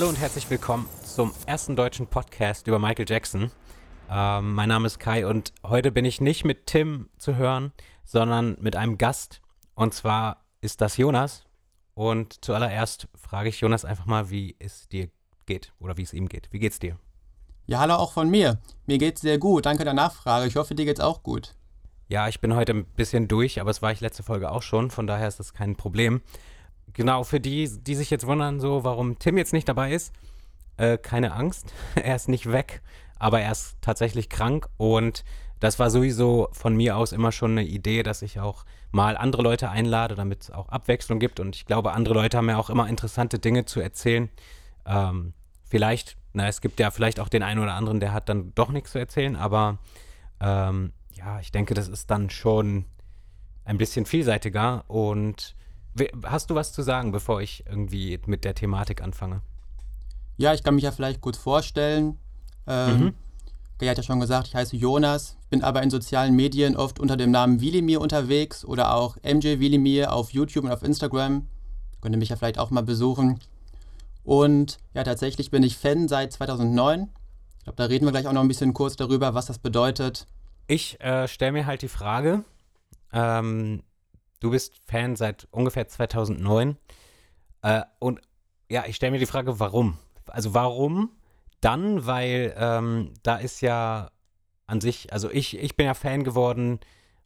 Hallo und herzlich willkommen zum ersten deutschen Podcast über Michael Jackson. Ähm, mein Name ist Kai und heute bin ich nicht mit Tim zu hören, sondern mit einem Gast. Und zwar ist das Jonas. Und zuallererst frage ich Jonas einfach mal, wie es dir geht oder wie es ihm geht. Wie geht's dir? Ja, hallo auch von mir. Mir geht's sehr gut. Danke der Nachfrage. Ich hoffe, dir geht's auch gut. Ja, ich bin heute ein bisschen durch, aber es war ich letzte Folge auch schon, von daher ist das kein Problem. Genau, für die, die sich jetzt wundern, so, warum Tim jetzt nicht dabei ist, äh, keine Angst, er ist nicht weg, aber er ist tatsächlich krank und das war sowieso von mir aus immer schon eine Idee, dass ich auch mal andere Leute einlade, damit es auch Abwechslung gibt und ich glaube, andere Leute haben ja auch immer interessante Dinge zu erzählen. Ähm, vielleicht, na, es gibt ja vielleicht auch den einen oder anderen, der hat dann doch nichts zu erzählen, aber ähm, ja, ich denke, das ist dann schon ein bisschen vielseitiger. Und hast du was zu sagen, bevor ich irgendwie mit der Thematik anfange? Ja, ich kann mich ja vielleicht kurz vorstellen. Ähm, mhm. Gay hat ja schon gesagt, ich heiße Jonas, bin aber in sozialen Medien oft unter dem Namen Wilimir unterwegs oder auch MJ Wilimir auf YouTube und auf Instagram. Könnt ihr mich ja vielleicht auch mal besuchen. Und ja, tatsächlich bin ich Fan seit 2009. Ich glaube, da reden wir gleich auch noch ein bisschen kurz darüber, was das bedeutet. Ich äh, stelle mir halt die Frage, ähm, du bist Fan seit ungefähr 2009 äh, und ja, ich stelle mir die Frage, warum? Also warum dann, weil ähm, da ist ja an sich, also ich, ich bin ja Fan geworden,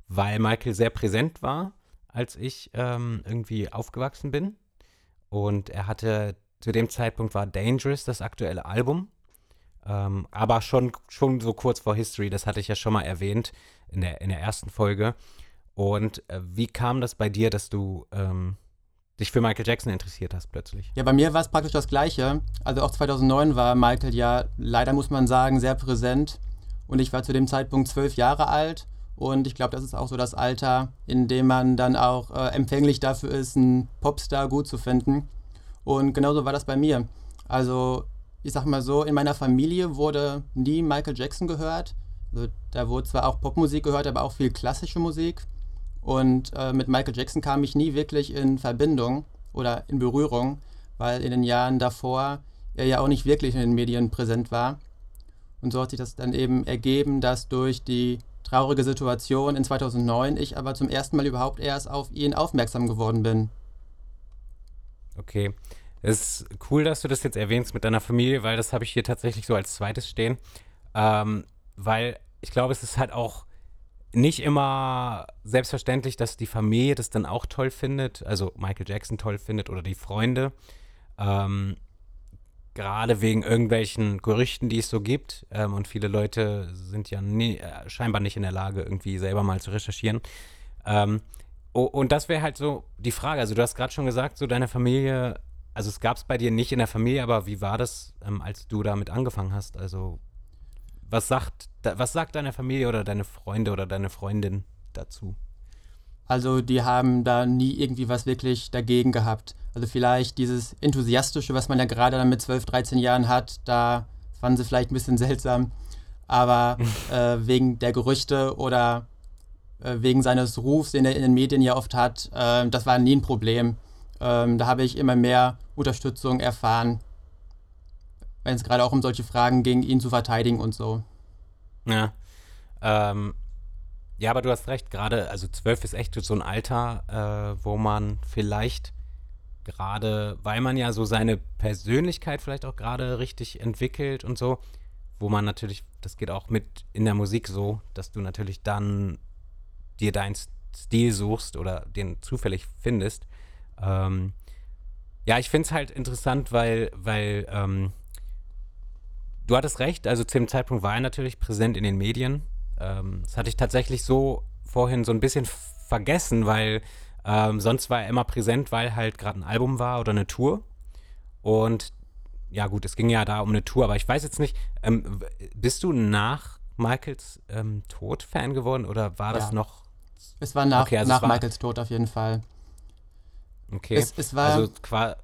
weil Michael sehr präsent war, als ich ähm, irgendwie aufgewachsen bin. Und er hatte, zu dem Zeitpunkt war Dangerous das aktuelle Album. Ähm, aber schon, schon so kurz vor History, das hatte ich ja schon mal erwähnt in der, in der ersten Folge. Und äh, wie kam das bei dir, dass du ähm, dich für Michael Jackson interessiert hast plötzlich? Ja, bei mir war es praktisch das Gleiche. Also auch 2009 war Michael ja, leider muss man sagen, sehr präsent. Und ich war zu dem Zeitpunkt zwölf Jahre alt. Und ich glaube, das ist auch so das Alter, in dem man dann auch äh, empfänglich dafür ist, einen Popstar gut zu finden. Und genauso war das bei mir. Also ich sag mal so, in meiner Familie wurde nie Michael Jackson gehört. Also, da wurde zwar auch Popmusik gehört, aber auch viel klassische Musik. Und äh, mit Michael Jackson kam ich nie wirklich in Verbindung oder in Berührung, weil in den Jahren davor er ja auch nicht wirklich in den Medien präsent war. Und so hat sich das dann eben ergeben, dass durch die traurige Situation in 2009 ich aber zum ersten Mal überhaupt erst auf ihn aufmerksam geworden bin. Okay. Es ist cool, dass du das jetzt erwähnst mit deiner Familie, weil das habe ich hier tatsächlich so als zweites stehen. Ähm, weil ich glaube, es ist halt auch nicht immer selbstverständlich, dass die Familie das dann auch toll findet, also Michael Jackson toll findet oder die Freunde. Ähm, gerade wegen irgendwelchen Gerüchten, die es so gibt. Ähm, und viele Leute sind ja nie, äh, scheinbar nicht in der Lage, irgendwie selber mal zu recherchieren. Ähm, oh, und das wäre halt so die Frage. Also, du hast gerade schon gesagt, so deine Familie also es gab es bei dir nicht in der Familie, aber wie war das, ähm, als du damit angefangen hast? Also was sagt, was sagt deine Familie oder deine Freunde oder deine Freundin dazu? Also die haben da nie irgendwie was wirklich dagegen gehabt. Also vielleicht dieses Enthusiastische, was man ja gerade dann mit 12, 13 Jahren hat, da fanden sie vielleicht ein bisschen seltsam. Aber äh, wegen der Gerüchte oder äh, wegen seines Rufs, den er in den Medien ja oft hat, äh, das war nie ein Problem. Ähm, da habe ich immer mehr Unterstützung erfahren, wenn es gerade auch um solche Fragen ging, ihn zu verteidigen und so. Ja. Ähm, ja, aber du hast recht, gerade, also zwölf ist echt so ein Alter, äh, wo man vielleicht gerade, weil man ja so seine Persönlichkeit vielleicht auch gerade richtig entwickelt und so, wo man natürlich, das geht auch mit in der Musik so, dass du natürlich dann dir deinen Stil suchst oder den zufällig findest. Ähm, ja, ich finde es halt interessant, weil, weil ähm, du hattest recht, also zu dem Zeitpunkt war er natürlich präsent in den Medien. Ähm, das hatte ich tatsächlich so vorhin so ein bisschen vergessen, weil ähm, sonst war er immer präsent, weil halt gerade ein Album war oder eine Tour. Und ja, gut, es ging ja da um eine Tour, aber ich weiß jetzt nicht, ähm, bist du nach Michaels ähm, Tod Fan geworden oder war das ja. noch? Es war nach, okay, also nach war, Michaels Tod auf jeden Fall. Okay. Es, es war, also quasi.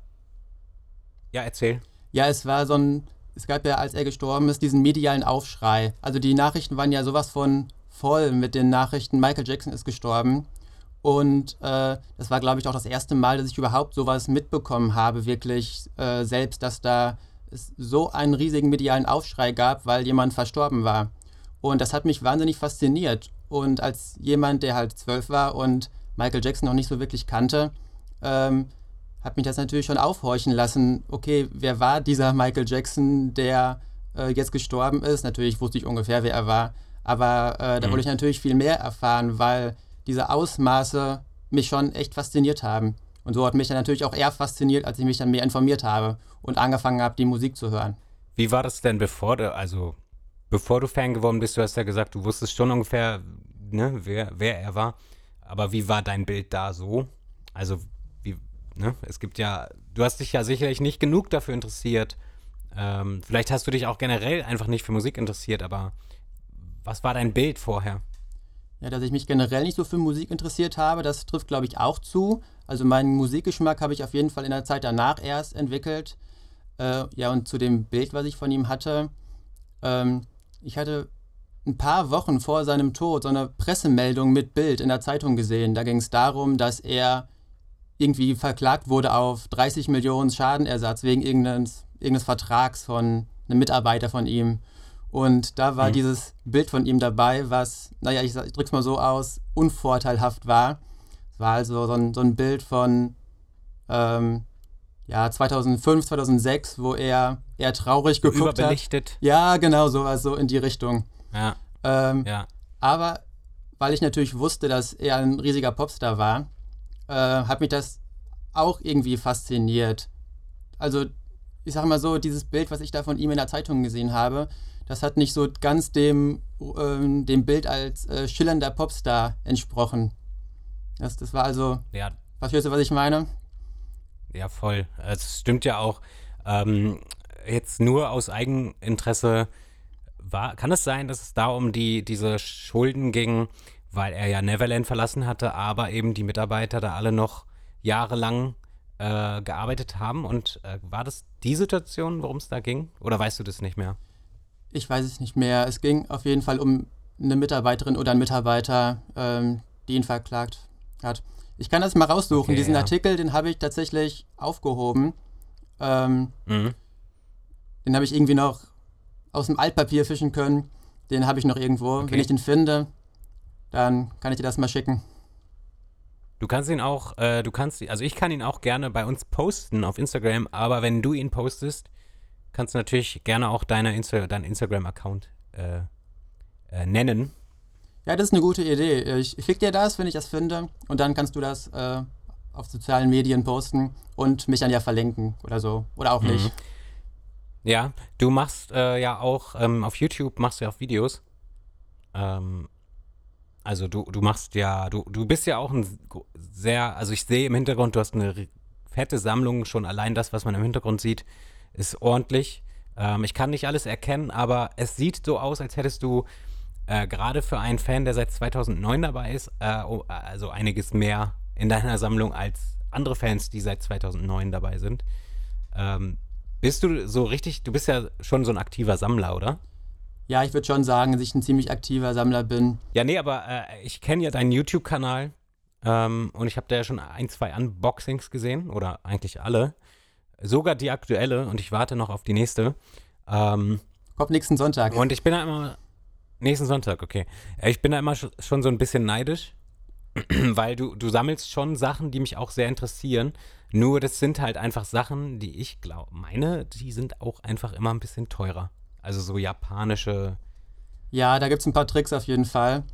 Ja, erzähl. Ja, es war so ein. Es gab ja, als er gestorben ist, diesen medialen Aufschrei. Also die Nachrichten waren ja sowas von voll mit den Nachrichten, Michael Jackson ist gestorben. Und äh, das war, glaube ich, auch das erste Mal, dass ich überhaupt sowas mitbekommen habe, wirklich äh, selbst, dass da es so einen riesigen medialen Aufschrei gab, weil jemand verstorben war. Und das hat mich wahnsinnig fasziniert. Und als jemand, der halt zwölf war und Michael Jackson noch nicht so wirklich kannte, ähm, hat mich das natürlich schon aufhorchen lassen. Okay, wer war dieser Michael Jackson, der äh, jetzt gestorben ist? Natürlich wusste ich ungefähr, wer er war. Aber äh, da mhm. wollte ich natürlich viel mehr erfahren, weil diese Ausmaße mich schon echt fasziniert haben. Und so hat mich dann natürlich auch eher fasziniert, als ich mich dann mehr informiert habe und angefangen habe, die Musik zu hören. Wie war das denn, bevor du, also bevor du Fan geworden bist, du hast ja gesagt, du wusstest schon ungefähr, ne, wer, wer er war. Aber wie war dein Bild da so? Also, ne? Es gibt ja, du hast dich ja sicherlich nicht genug dafür interessiert. Ähm, vielleicht hast du dich auch generell einfach nicht für Musik interessiert, aber was war dein Bild vorher? Ja, dass ich mich generell nicht so für Musik interessiert habe, das trifft, glaube ich, auch zu. Also meinen Musikgeschmack habe ich auf jeden Fall in der Zeit danach erst entwickelt. Äh, ja, und zu dem Bild, was ich von ihm hatte. Ähm, ich hatte ein paar Wochen vor seinem Tod so eine Pressemeldung mit Bild in der Zeitung gesehen. Da ging es darum, dass er irgendwie verklagt wurde auf 30 Millionen Schadenersatz wegen irgendeines, irgendeines Vertrags von einem Mitarbeiter von ihm. Und da war mhm. dieses Bild von ihm dabei, was, naja, ich, ich drück's mal so aus, unvorteilhaft war. Es war also so ein, so ein Bild von ähm, ja, 2005, 2006, wo er eher traurig geguckt Überbelichtet. hat. Ja, genau, sowas so in die Richtung. Ja. Ähm, ja. Aber weil ich natürlich wusste, dass er ein riesiger Popstar war, äh, hat mich das auch irgendwie fasziniert. Also, ich sag mal so, dieses Bild, was ich da von ihm in der Zeitung gesehen habe, das hat nicht so ganz dem, äh, dem Bild als äh, schillernder Popstar entsprochen. Das, das war also. Ja. Verstehst du, was ich meine? Ja, voll. Es stimmt ja auch. Ähm, jetzt nur aus Eigeninteresse war, kann es sein, dass es da um die, diese Schulden ging, weil er ja Neverland verlassen hatte, aber eben die Mitarbeiter da alle noch jahrelang äh, gearbeitet haben? Und äh, war das die Situation, worum es da ging? Oder weißt du das nicht mehr? ich weiß es nicht mehr. Es ging auf jeden Fall um eine Mitarbeiterin oder einen Mitarbeiter, ähm, die ihn verklagt hat. Ich kann das mal raussuchen. Okay, Diesen ja. Artikel, den habe ich tatsächlich aufgehoben. Ähm, mhm. Den habe ich irgendwie noch aus dem Altpapier fischen können. Den habe ich noch irgendwo. Okay. Wenn ich den finde, dann kann ich dir das mal schicken. Du kannst ihn auch, äh, du kannst, also ich kann ihn auch gerne bei uns posten auf Instagram, aber wenn du ihn postest, kannst du natürlich gerne auch deine Insta deinen Instagram-Account äh, äh, nennen. Ja, das ist eine gute Idee. Ich, ich dir das, wenn ich das finde, und dann kannst du das äh, auf sozialen Medien posten und mich dann ja verlinken oder so. Oder auch nicht. Mhm. Ja, du machst äh, ja auch ähm, auf YouTube machst du ja auch Videos. Ähm, also du, du machst ja, du, du bist ja auch ein sehr, also ich sehe im Hintergrund, du hast eine fette Sammlung, schon allein das, was man im Hintergrund sieht, ist ordentlich. Ähm, ich kann nicht alles erkennen, aber es sieht so aus, als hättest du äh, gerade für einen Fan, der seit 2009 dabei ist, äh, oh, also einiges mehr in deiner Sammlung als andere Fans, die seit 2009 dabei sind. Ähm, bist du so richtig, du bist ja schon so ein aktiver Sammler, oder? Ja, ich würde schon sagen, dass ich ein ziemlich aktiver Sammler bin. Ja, nee, aber äh, ich kenne ja deinen YouTube-Kanal ähm, und ich habe da ja schon ein, zwei Unboxings gesehen oder eigentlich alle. Sogar die aktuelle und ich warte noch auf die nächste. Ähm, Kommt nächsten Sonntag. Und ich bin da immer. Nächsten Sonntag, okay. Ich bin da immer schon so ein bisschen neidisch, weil du, du sammelst schon Sachen, die mich auch sehr interessieren. Nur das sind halt einfach Sachen, die ich glaube, meine, die sind auch einfach immer ein bisschen teurer. Also so japanische. Ja, da gibt es ein paar Tricks auf jeden Fall.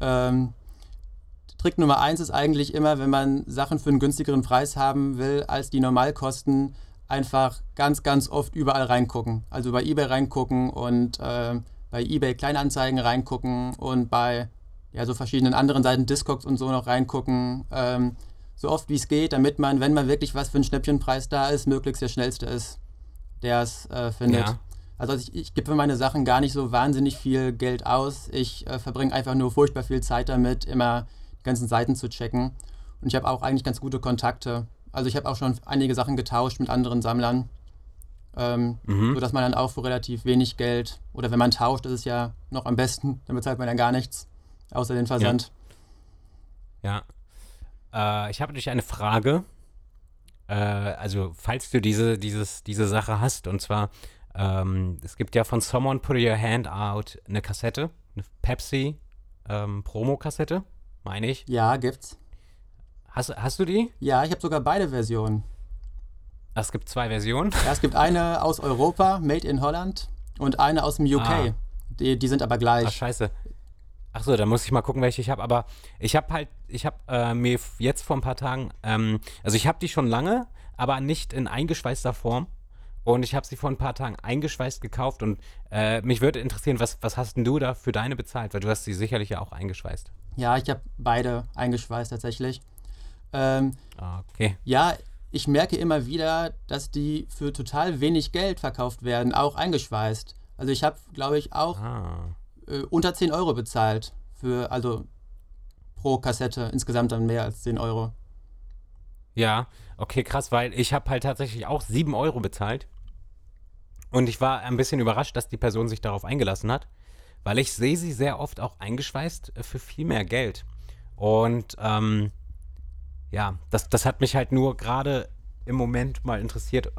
Ähm, Trick Nummer eins ist eigentlich immer, wenn man Sachen für einen günstigeren Preis haben will als die Normalkosten, einfach ganz, ganz oft überall reingucken. Also bei eBay reingucken und äh, bei eBay Kleinanzeigen reingucken und bei ja, so verschiedenen anderen Seiten, Discogs und so noch reingucken. Ähm, so oft wie es geht, damit man, wenn man wirklich was für einen Schnäppchenpreis da ist, möglichst der schnellste ist, der es äh, findet. Ja. Also ich, ich gebe für meine Sachen gar nicht so wahnsinnig viel Geld aus. Ich äh, verbringe einfach nur furchtbar viel Zeit damit, immer die ganzen Seiten zu checken. Und ich habe auch eigentlich ganz gute Kontakte. Also ich habe auch schon einige Sachen getauscht mit anderen Sammlern, ähm, mhm. sodass man dann auch für relativ wenig Geld, oder wenn man tauscht, ist es ja noch am besten, dann bezahlt man dann gar nichts, außer den Versand. Ja. ja. Äh, ich habe natürlich eine Frage. äh, also falls du diese, dieses, diese Sache hast, und zwar, ähm, es gibt ja von Someone Put Your Hand Out eine Kassette, eine Pepsi ähm, Promo-Kassette, meine ich. Ja, gibt's. Hast, hast du die? Ja, ich habe sogar beide Versionen. Es gibt zwei Versionen. Ja, es gibt eine aus Europa, Made in Holland, und eine aus dem UK. Ah. Die, die sind aber gleich. Ach, scheiße. Ach so, da muss ich mal gucken, welche ich habe. Aber ich habe halt, ich habe äh, mir jetzt vor ein paar Tagen, ähm, also ich habe die schon lange, aber nicht in eingeschweißter Form. Und ich habe sie vor ein paar Tagen eingeschweißt gekauft. Und äh, mich würde interessieren, was, was hast denn du da für deine bezahlt? Weil du hast sie sicherlich ja auch eingeschweißt. Ja, ich habe beide eingeschweißt tatsächlich. Ähm, Ah, Okay. ja, ich merke immer wieder, dass die für total wenig Geld verkauft werden, auch eingeschweißt. Also ich habe, glaube ich, auch Ah. äh, unter 10 Euro bezahlt für, also pro Kassette, insgesamt dann mehr als 10 Euro. Ja, okay, krass, weil ich habe halt tatsächlich auch 7 Euro bezahlt. Und ich war ein bisschen überrascht, dass die Person sich darauf eingelassen hat, weil ich sehe sie sehr oft auch eingeschweißt äh, für viel mehr Geld. Und ähm, ja, das, das hat mich halt nur gerade im Moment mal interessiert, äh,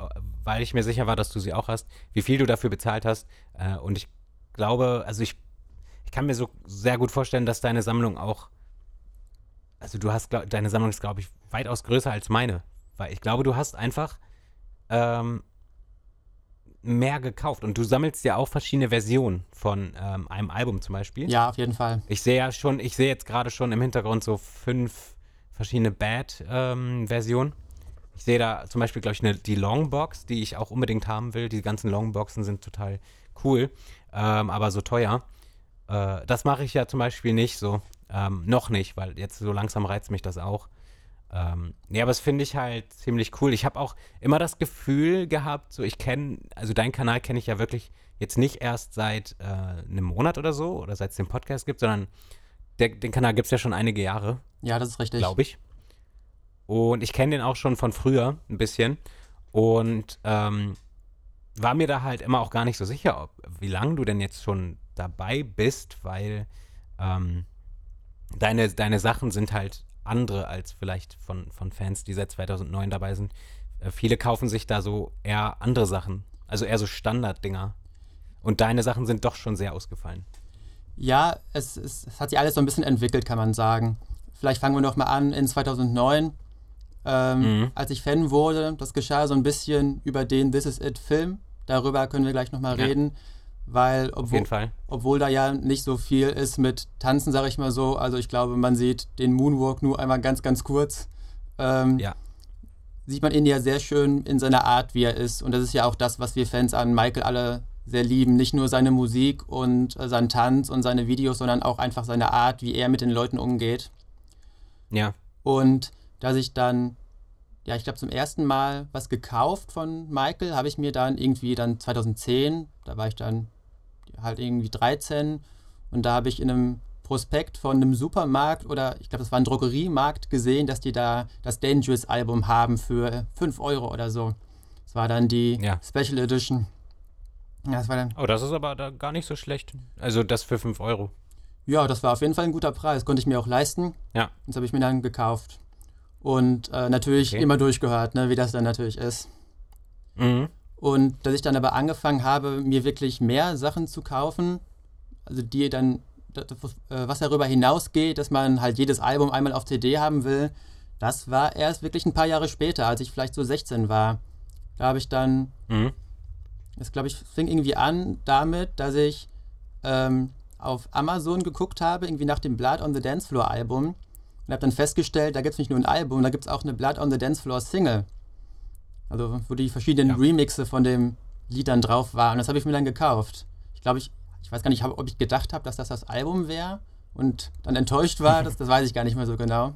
weil ich mir sicher war, dass du sie auch hast, wie viel du dafür bezahlt hast. Äh, und ich glaube, also ich, ich kann mir so sehr gut vorstellen, dass deine Sammlung auch also du hast, glaub, deine Sammlung ist, glaube ich, weitaus größer als meine. Weil ich glaube, du hast einfach ähm, mehr gekauft. Und du sammelst ja auch verschiedene Versionen von ähm, einem Album zum Beispiel. Ja, auf jeden Fall. Ich sehe ja schon, ich sehe jetzt gerade schon im Hintergrund so fünf verschiedene Bad-Versionen. ich sehe da zum Beispiel, glaube ich, eine, die Longbox, die ich auch unbedingt haben will. Die ganzen Longboxen sind total cool, ähm, aber so teuer. Äh, das mache ich ja zum Beispiel nicht so. Ähm, noch nicht, weil jetzt so langsam reizt mich das auch. Ähm, nee, aber das finde ich halt ziemlich cool. Ich habe auch immer das Gefühl gehabt, so ich kenne, also deinen Kanal kenne ich ja wirklich jetzt nicht erst seit äh, einem Monat oder so oder seit es den Podcast gibt, sondern der, den Kanal gibt es ja schon einige Jahre, Ja, das ist richtig. glaube ich. Und ich kenne den auch schon von früher ein bisschen und ähm, war mir da halt immer auch gar nicht so sicher, ob, wie lange du denn jetzt schon dabei bist, weil ähm, deine, deine Sachen sind halt andere als vielleicht von, von Fans, die seit 2009 dabei sind. Äh, viele kaufen sich da so eher andere Sachen, also eher so Standarddinger. Und deine Sachen sind doch schon sehr ausgefallen. Ja, es, es, es hat sich alles so ein bisschen entwickelt, kann man sagen. Vielleicht fangen wir noch mal an in 2009. Ähm, Mhm. Als ich Fan wurde, das geschah so ein bisschen über den This Is It Film. Darüber können wir gleich noch mal Ja. reden, weil obwohl, obwohl da ja nicht so viel ist mit Tanzen, sage ich mal so. Also ich glaube, man sieht den Moonwalk nur einmal ganz, ganz kurz. Ähm, Ja. Sieht man ihn ja sehr schön in seiner Art, wie er ist. Und das ist ja auch das, was wir Fans an Michael alle sehr lieben. Nicht nur seine Musik und äh, seinen Tanz und seine Videos, sondern auch einfach seine Art, wie er mit den Leuten umgeht. Ja. Und dass ich dann, ja, ich glaube zum ersten Mal was gekauft von Michael, habe ich mir dann irgendwie dann 2010, da war ich dann halt irgendwie 13 und da habe ich in einem Prospekt von einem Supermarkt oder ich glaube, das war ein Drogeriemarkt gesehen, dass die da das Dangerous Album haben für 5 Euro oder so. Das war dann die Ja. Special Edition. Ja, das war dann, Oh, das ist aber da gar nicht so schlecht. Also das für 5 Euro. ja, das war auf jeden Fall ein guter Preis, konnte ich mir auch leisten. Ja. Das habe ich mir dann gekauft. Und äh, natürlich Okay. immer durchgehört, ne, wie das dann natürlich ist. Mhm. Und dass ich dann aber angefangen habe, mir wirklich mehr Sachen zu kaufen, also die dann, äh, was darüber hinausgeht, dass man halt jedes Album einmal auf CD haben will, das war erst wirklich ein paar Jahre später, als ich vielleicht so 16 war. Da habe ich dann, Mhm. das glaube ich, fing irgendwie an damit, dass ich ähm, auf Amazon geguckt habe, irgendwie nach dem Blood on the Dance Floor Album und habe dann festgestellt, da gibt es nicht nur ein Album, da gibt es auch eine Blood on the Dance Floor Single. Also wo die verschiedenen Ja. Remixe von dem Lied dann drauf waren. Und das habe ich mir dann gekauft. Ich glaube, ich, ich weiß gar nicht, ob ich gedacht habe, dass das das Album wäre und dann enttäuscht war. Das, das weiß ich gar nicht mehr so genau.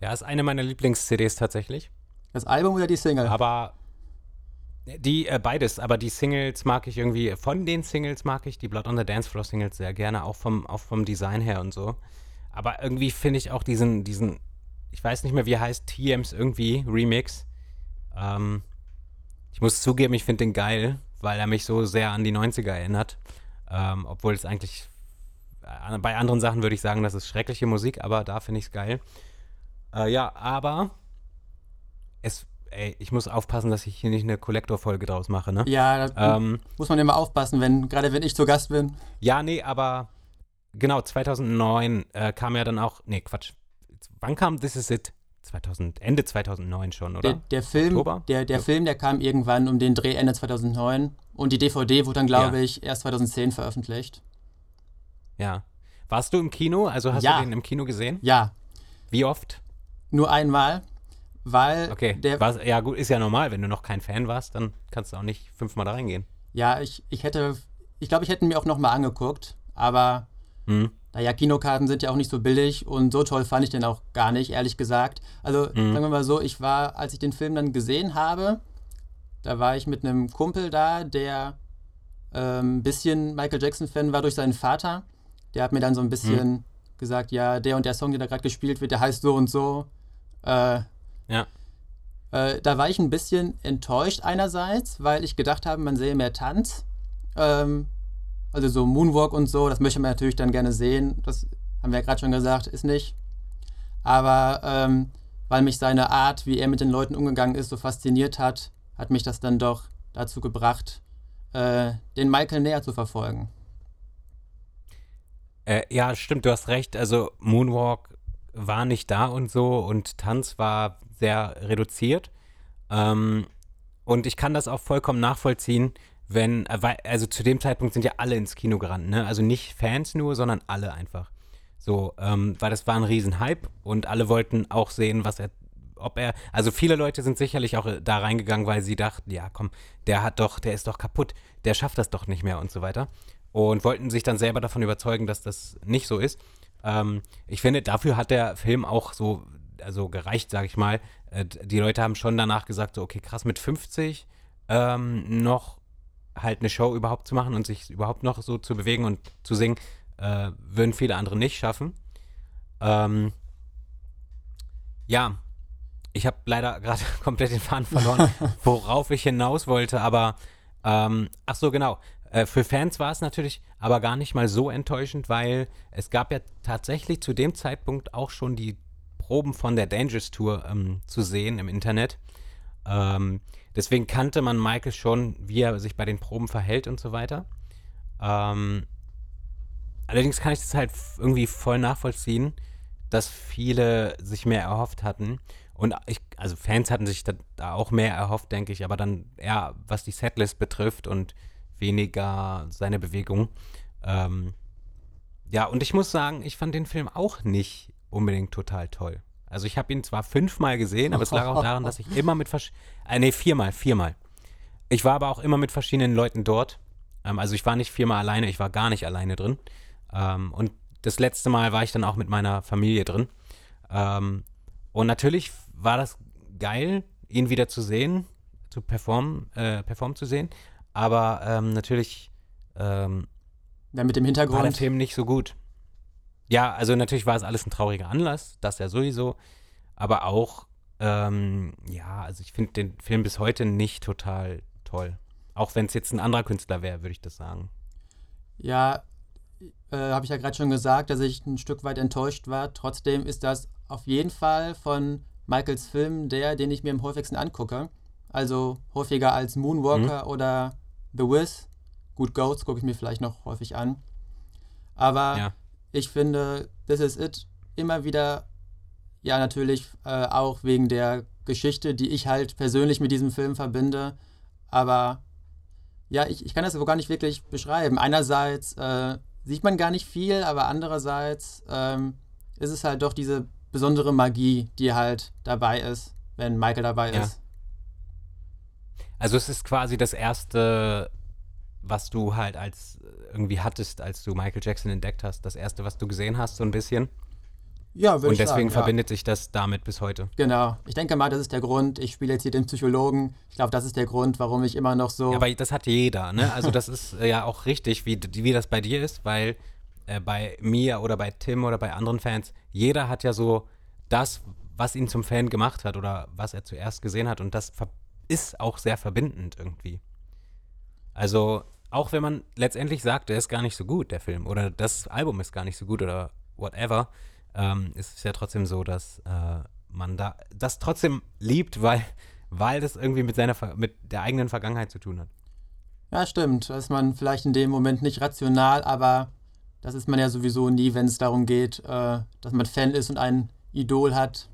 Ja, ist eine meiner Lieblings-CDs tatsächlich. Das Album oder die Single? Aber die, äh, beides, aber die Singles mag ich irgendwie, von den Singles mag ich die Blood on the Dance Floor Singles sehr gerne, auch vom, auch vom Design her und so. Aber irgendwie finde ich auch diesen, diesen, ich weiß nicht mehr, wie heißt, TMs irgendwie, Remix. Ähm, ich muss zugeben, ich finde den geil, weil er mich so sehr an die 90er erinnert. Ähm, obwohl es eigentlich, äh, bei anderen Sachen würde ich sagen, das ist schreckliche Musik, aber da finde ich es geil. Äh, ja, aber es, ey, ich muss aufpassen, dass ich hier nicht eine Kollektorfolge draus mache, ne? Ja, ähm, muss man immer aufpassen, wenn, gerade wenn ich zu Gast bin. Ja, nee, aber genau, 2009 äh, kam ja dann auch, nee, Quatsch. Wann kam This Is It? 2000, Ende 2009 schon, oder? Der, der Film, Oktober? der, der ja. Film, der kam irgendwann um den Dreh Ende 2009 und die DVD wurde dann, glaube ja. ich, erst 2010 veröffentlicht. Ja. Warst du im Kino? Also hast ja. du den im Kino gesehen? Ja. Wie oft? Nur einmal, weil okay. der. War's, ja, gut, ist ja normal. Wenn du noch kein Fan warst, dann kannst du auch nicht fünfmal da reingehen. Ja, ich, ich hätte. Ich glaube, ich hätte mir auch nochmal angeguckt, aber. Hm. Naja, Kinokarten sind ja auch nicht so billig und so toll fand ich den auch gar nicht, ehrlich gesagt. Also, hm. sagen wir mal so, ich war, als ich den Film dann gesehen habe, da war ich mit einem Kumpel da, der ein ähm, bisschen Michael Jackson-Fan war durch seinen Vater. Der hat mir dann so ein bisschen hm. gesagt, ja, der und der Song, der da gerade gespielt wird, der heißt so und so. Äh, ja. Äh, da war ich ein bisschen enttäuscht einerseits, weil ich gedacht habe, man sehe mehr Tanz. Ähm, also so Moonwalk und so, das möchte man natürlich dann gerne sehen. Das haben wir ja gerade schon gesagt, ist nicht. Aber ähm, weil mich seine Art, wie er mit den Leuten umgegangen ist, so fasziniert hat, hat mich das dann doch dazu gebracht, äh, den Michael näher zu verfolgen. Äh, ja, stimmt, du hast recht. Also Moonwalk war nicht da und so und Tanz war sehr reduziert. Ähm, und ich kann das auch vollkommen nachvollziehen, wenn, äh, also zu dem Zeitpunkt sind ja alle ins Kino gerannt, ne? Also nicht Fans nur, sondern alle einfach. So, ähm, weil das war ein Riesenhype und alle wollten auch sehen, was er, ob er, also viele Leute sind sicherlich auch äh, da reingegangen, weil sie dachten, ja komm, der hat doch, der ist doch kaputt, der schafft das doch nicht mehr und so weiter. Und wollten sich dann selber davon überzeugen, dass das nicht so ist. Ähm, ich finde, dafür hat der Film auch so, also gereicht, sag ich mal. Äh, die Leute haben schon danach gesagt, so, okay, krass, mit 50 ähm, noch halt eine Show überhaupt zu machen und sich überhaupt noch so zu bewegen und zu singen, äh, würden viele andere nicht schaffen. Ähm, ja, ich habe leider gerade komplett den Faden verloren, worauf ich hinaus wollte, aber ähm, ach so, genau. Äh, für Fans war es natürlich aber gar nicht mal so enttäuschend, weil es gab ja tatsächlich zu dem Zeitpunkt auch schon die Proben von der Dangerous Tour ähm, zu sehen im Internet. Ähm, deswegen kannte man Michael schon, wie er sich bei den Proben verhält und so weiter. Ähm, allerdings kann ich das halt irgendwie voll nachvollziehen, dass viele sich mehr erhofft hatten. Und ich, also Fans hatten sich da, da auch mehr erhofft, denke ich, aber dann eher, was die Setlist betrifft und weniger seine Bewegung. Ähm, ja, und ich muss sagen, ich fand den Film auch nicht unbedingt total toll. Also ich habe ihn zwar fünfmal gesehen, aber es lag auch daran, dass ich immer mit Versch äh, nee, viermal, viermal. Ich war aber auch immer mit verschiedenen Leuten dort. Ähm, also ich war nicht viermal alleine, ich war gar nicht alleine drin. Ähm, und das letzte Mal war ich dann auch mit meiner Familie drin. Ähm, und natürlich war das geil, ihn wieder zu sehen, zu performen, äh, performen zu sehen. Aber ähm, natürlich ähm, ja, mit dem Hintergrund. war der Film nicht so gut. Ja, also natürlich war es alles ein trauriger Anlass, das ja sowieso. Aber auch, ähm, ja, also ich finde den Film bis heute nicht total toll. Auch wenn es jetzt ein anderer Künstler wäre, würde ich das sagen. Ja, äh, habe ich ja gerade schon gesagt, dass ich ein Stück weit enttäuscht war. Trotzdem ist das auf jeden Fall von Michaels Film der, den ich mir am häufigsten angucke. Also häufiger als Moonwalker mhm. oder The Wiz, Good Ghosts gucke ich mir vielleicht noch häufig an. Aber ja. Ich finde This Is It immer wieder, ja, natürlich äh, auch wegen der Geschichte, die ich halt persönlich mit diesem Film verbinde. Aber ja, ich, ich kann das gar nicht wirklich beschreiben. Einerseits äh, sieht man gar nicht viel, aber andererseits ähm, ist es halt doch diese besondere Magie, die halt dabei ist, wenn Michael dabei ja. ist. Also es ist quasi das erste, was du halt als irgendwie hattest, als du Michael Jackson entdeckt hast. Das erste, was du gesehen hast, so ein bisschen. Ja, würde ich sagen. Und deswegen verbindet sich das damit bis heute. Genau. Ich denke mal, das ist der Grund. Ich spiele jetzt hier den Psychologen. Ich glaube, das ist der Grund, warum ich immer noch so. Ja, aber das hat jeder, ne? Also das ist äh, ja auch richtig, wie, wie das bei dir ist, weil äh, bei mir oder bei Tim oder bei anderen Fans, jeder hat ja so das, was ihn zum Fan gemacht hat oder was er zuerst gesehen hat und das ist auch sehr verbindend irgendwie. Also, auch wenn man letztendlich sagt, der ist gar nicht so gut, der Film, oder das Album ist gar nicht so gut oder whatever, ähm, ist es ja trotzdem so, dass äh, man da das trotzdem liebt, weil, weil das irgendwie mit seiner mit der eigenen Vergangenheit zu tun hat. Ja, stimmt. Da ist man vielleicht in dem Moment nicht rational, aber das ist man ja sowieso nie, wenn es darum geht, äh, dass man Fan ist und ein Idol hat.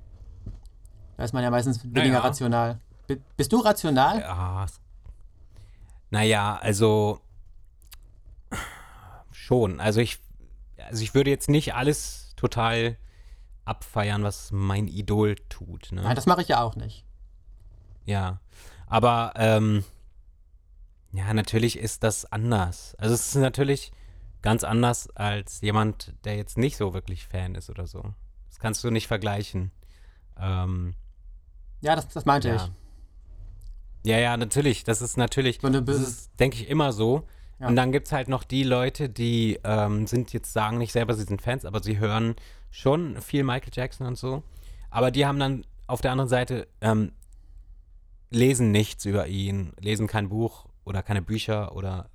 Da ist man ja meistens weniger naja. rational. B bist du rational? Ja. Naja, also schon. Also ich, also ich würde jetzt nicht alles total abfeiern, was mein Idol tut. Ne? Nein, das mache ich ja auch nicht. Ja, aber ähm, ja, natürlich ist das anders. Also es ist natürlich ganz anders als jemand, der jetzt nicht so wirklich Fan ist oder so. Das kannst du nicht vergleichen. Ähm, ja, das, das meinte ja. ich. Ja, ja, natürlich. Das ist natürlich, so das ist, denke ich, immer so. Ja. Und dann gibt es halt noch die Leute, die ähm, sind jetzt sagen nicht selber, sie sind Fans, aber sie hören schon viel Michael Jackson und so. Aber die haben dann auf der anderen Seite ähm, lesen nichts über ihn, lesen kein Buch oder keine Bücher oder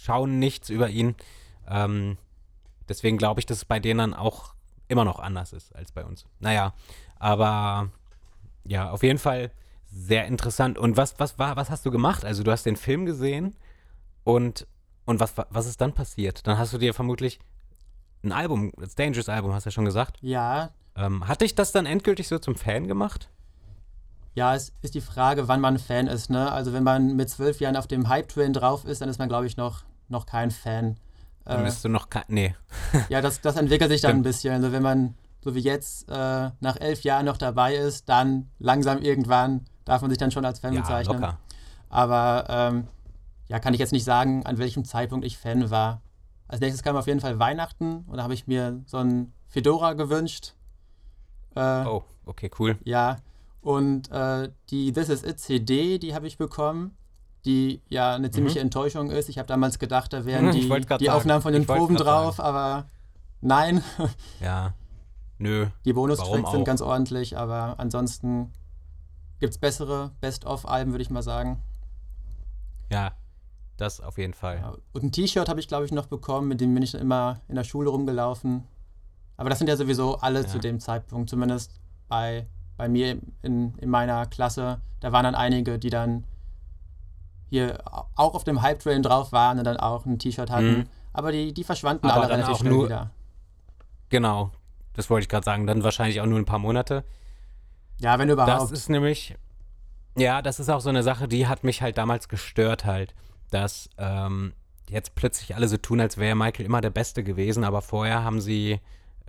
schauen nichts über ihn. Ähm, deswegen glaube ich, dass es bei denen dann auch immer noch anders ist als bei uns. Naja, aber ja, auf jeden Fall sehr interessant. Und was, was war, was hast du gemacht? Also du hast den Film gesehen und, und was, was ist dann passiert? Dann hast du dir vermutlich ein Album, das Dangerous Album, hast du ja schon gesagt. Ja. Ähm, hat dich das dann endgültig so zum Fan gemacht? Ja, es ist die Frage, wann man Fan ist. Ne? Also wenn man mit zwölf Jahren auf dem Hype-Train drauf ist, dann ist man, glaube ich, noch, noch kein Fan. Dann äh, bist du noch kein, nee. ja, das, das entwickelt sich dann ein bisschen. Also wenn man, so wie jetzt, äh, nach elf Jahren noch dabei ist, dann langsam irgendwann darf man sich dann schon als Fan ja, bezeichnen. Locker. Aber ähm, ja, kann ich jetzt nicht sagen, an welchem Zeitpunkt ich Fan war. Als nächstes kam auf jeden Fall Weihnachten und da habe ich mir so ein Fedora gewünscht. Äh, oh, okay, cool. Ja, und äh, die This Is It CD, die habe ich bekommen, die ja eine ziemliche mhm. Enttäuschung ist. Ich habe damals gedacht, da wären die, die Aufnahmen von den Proben drauf, sagen. aber nein. Ja, nö. Die Bonustracks sind ganz ordentlich, aber ansonsten gibt es bessere Best-of-Alben, würde ich mal sagen. Ja, das auf jeden Fall. Ja, und ein T-Shirt habe ich, glaube ich, noch bekommen, mit dem bin ich immer in der Schule rumgelaufen. Aber das sind ja sowieso alle ja. zu dem Zeitpunkt, zumindest bei bei mir in, in meiner Klasse, da waren dann einige, die dann hier auch auf dem Hype-Train drauf waren und dann auch ein T-Shirt hatten. Mhm. Aber die, die verschwanden Aber alle relativ schnell wieder. Genau, das wollte ich gerade sagen. Dann wahrscheinlich auch nur ein paar Monate. Ja, wenn überhaupt. Das ist nämlich, ja, das ist auch so eine Sache, die hat mich halt damals gestört halt, dass ähm, jetzt plötzlich alle so tun, als wäre Michael immer der Beste gewesen, aber vorher haben sie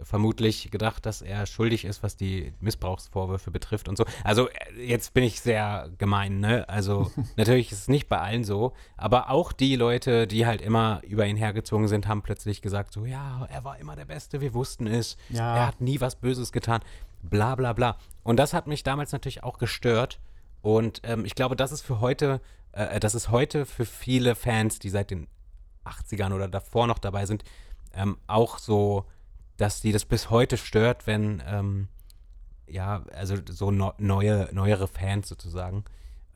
vermutlich gedacht, dass er schuldig ist, was die Missbrauchsvorwürfe betrifft und so. Also äh, jetzt bin ich sehr gemein, ne? Also natürlich ist es nicht bei allen so, aber auch die Leute, die halt immer über ihn hergezogen sind, haben plötzlich gesagt so, ja, er war immer der Beste, wir wussten es, ja. er hat nie was Böses getan, bla bla bla. Und das hat mich damals natürlich auch gestört und ähm, ich glaube, das ist für heute, äh, das ist heute für viele Fans, die seit den 80ern oder davor noch dabei sind, ähm, auch so dass die das bis heute stört, wenn, ähm, ja, also so no neue, neuere Fans sozusagen.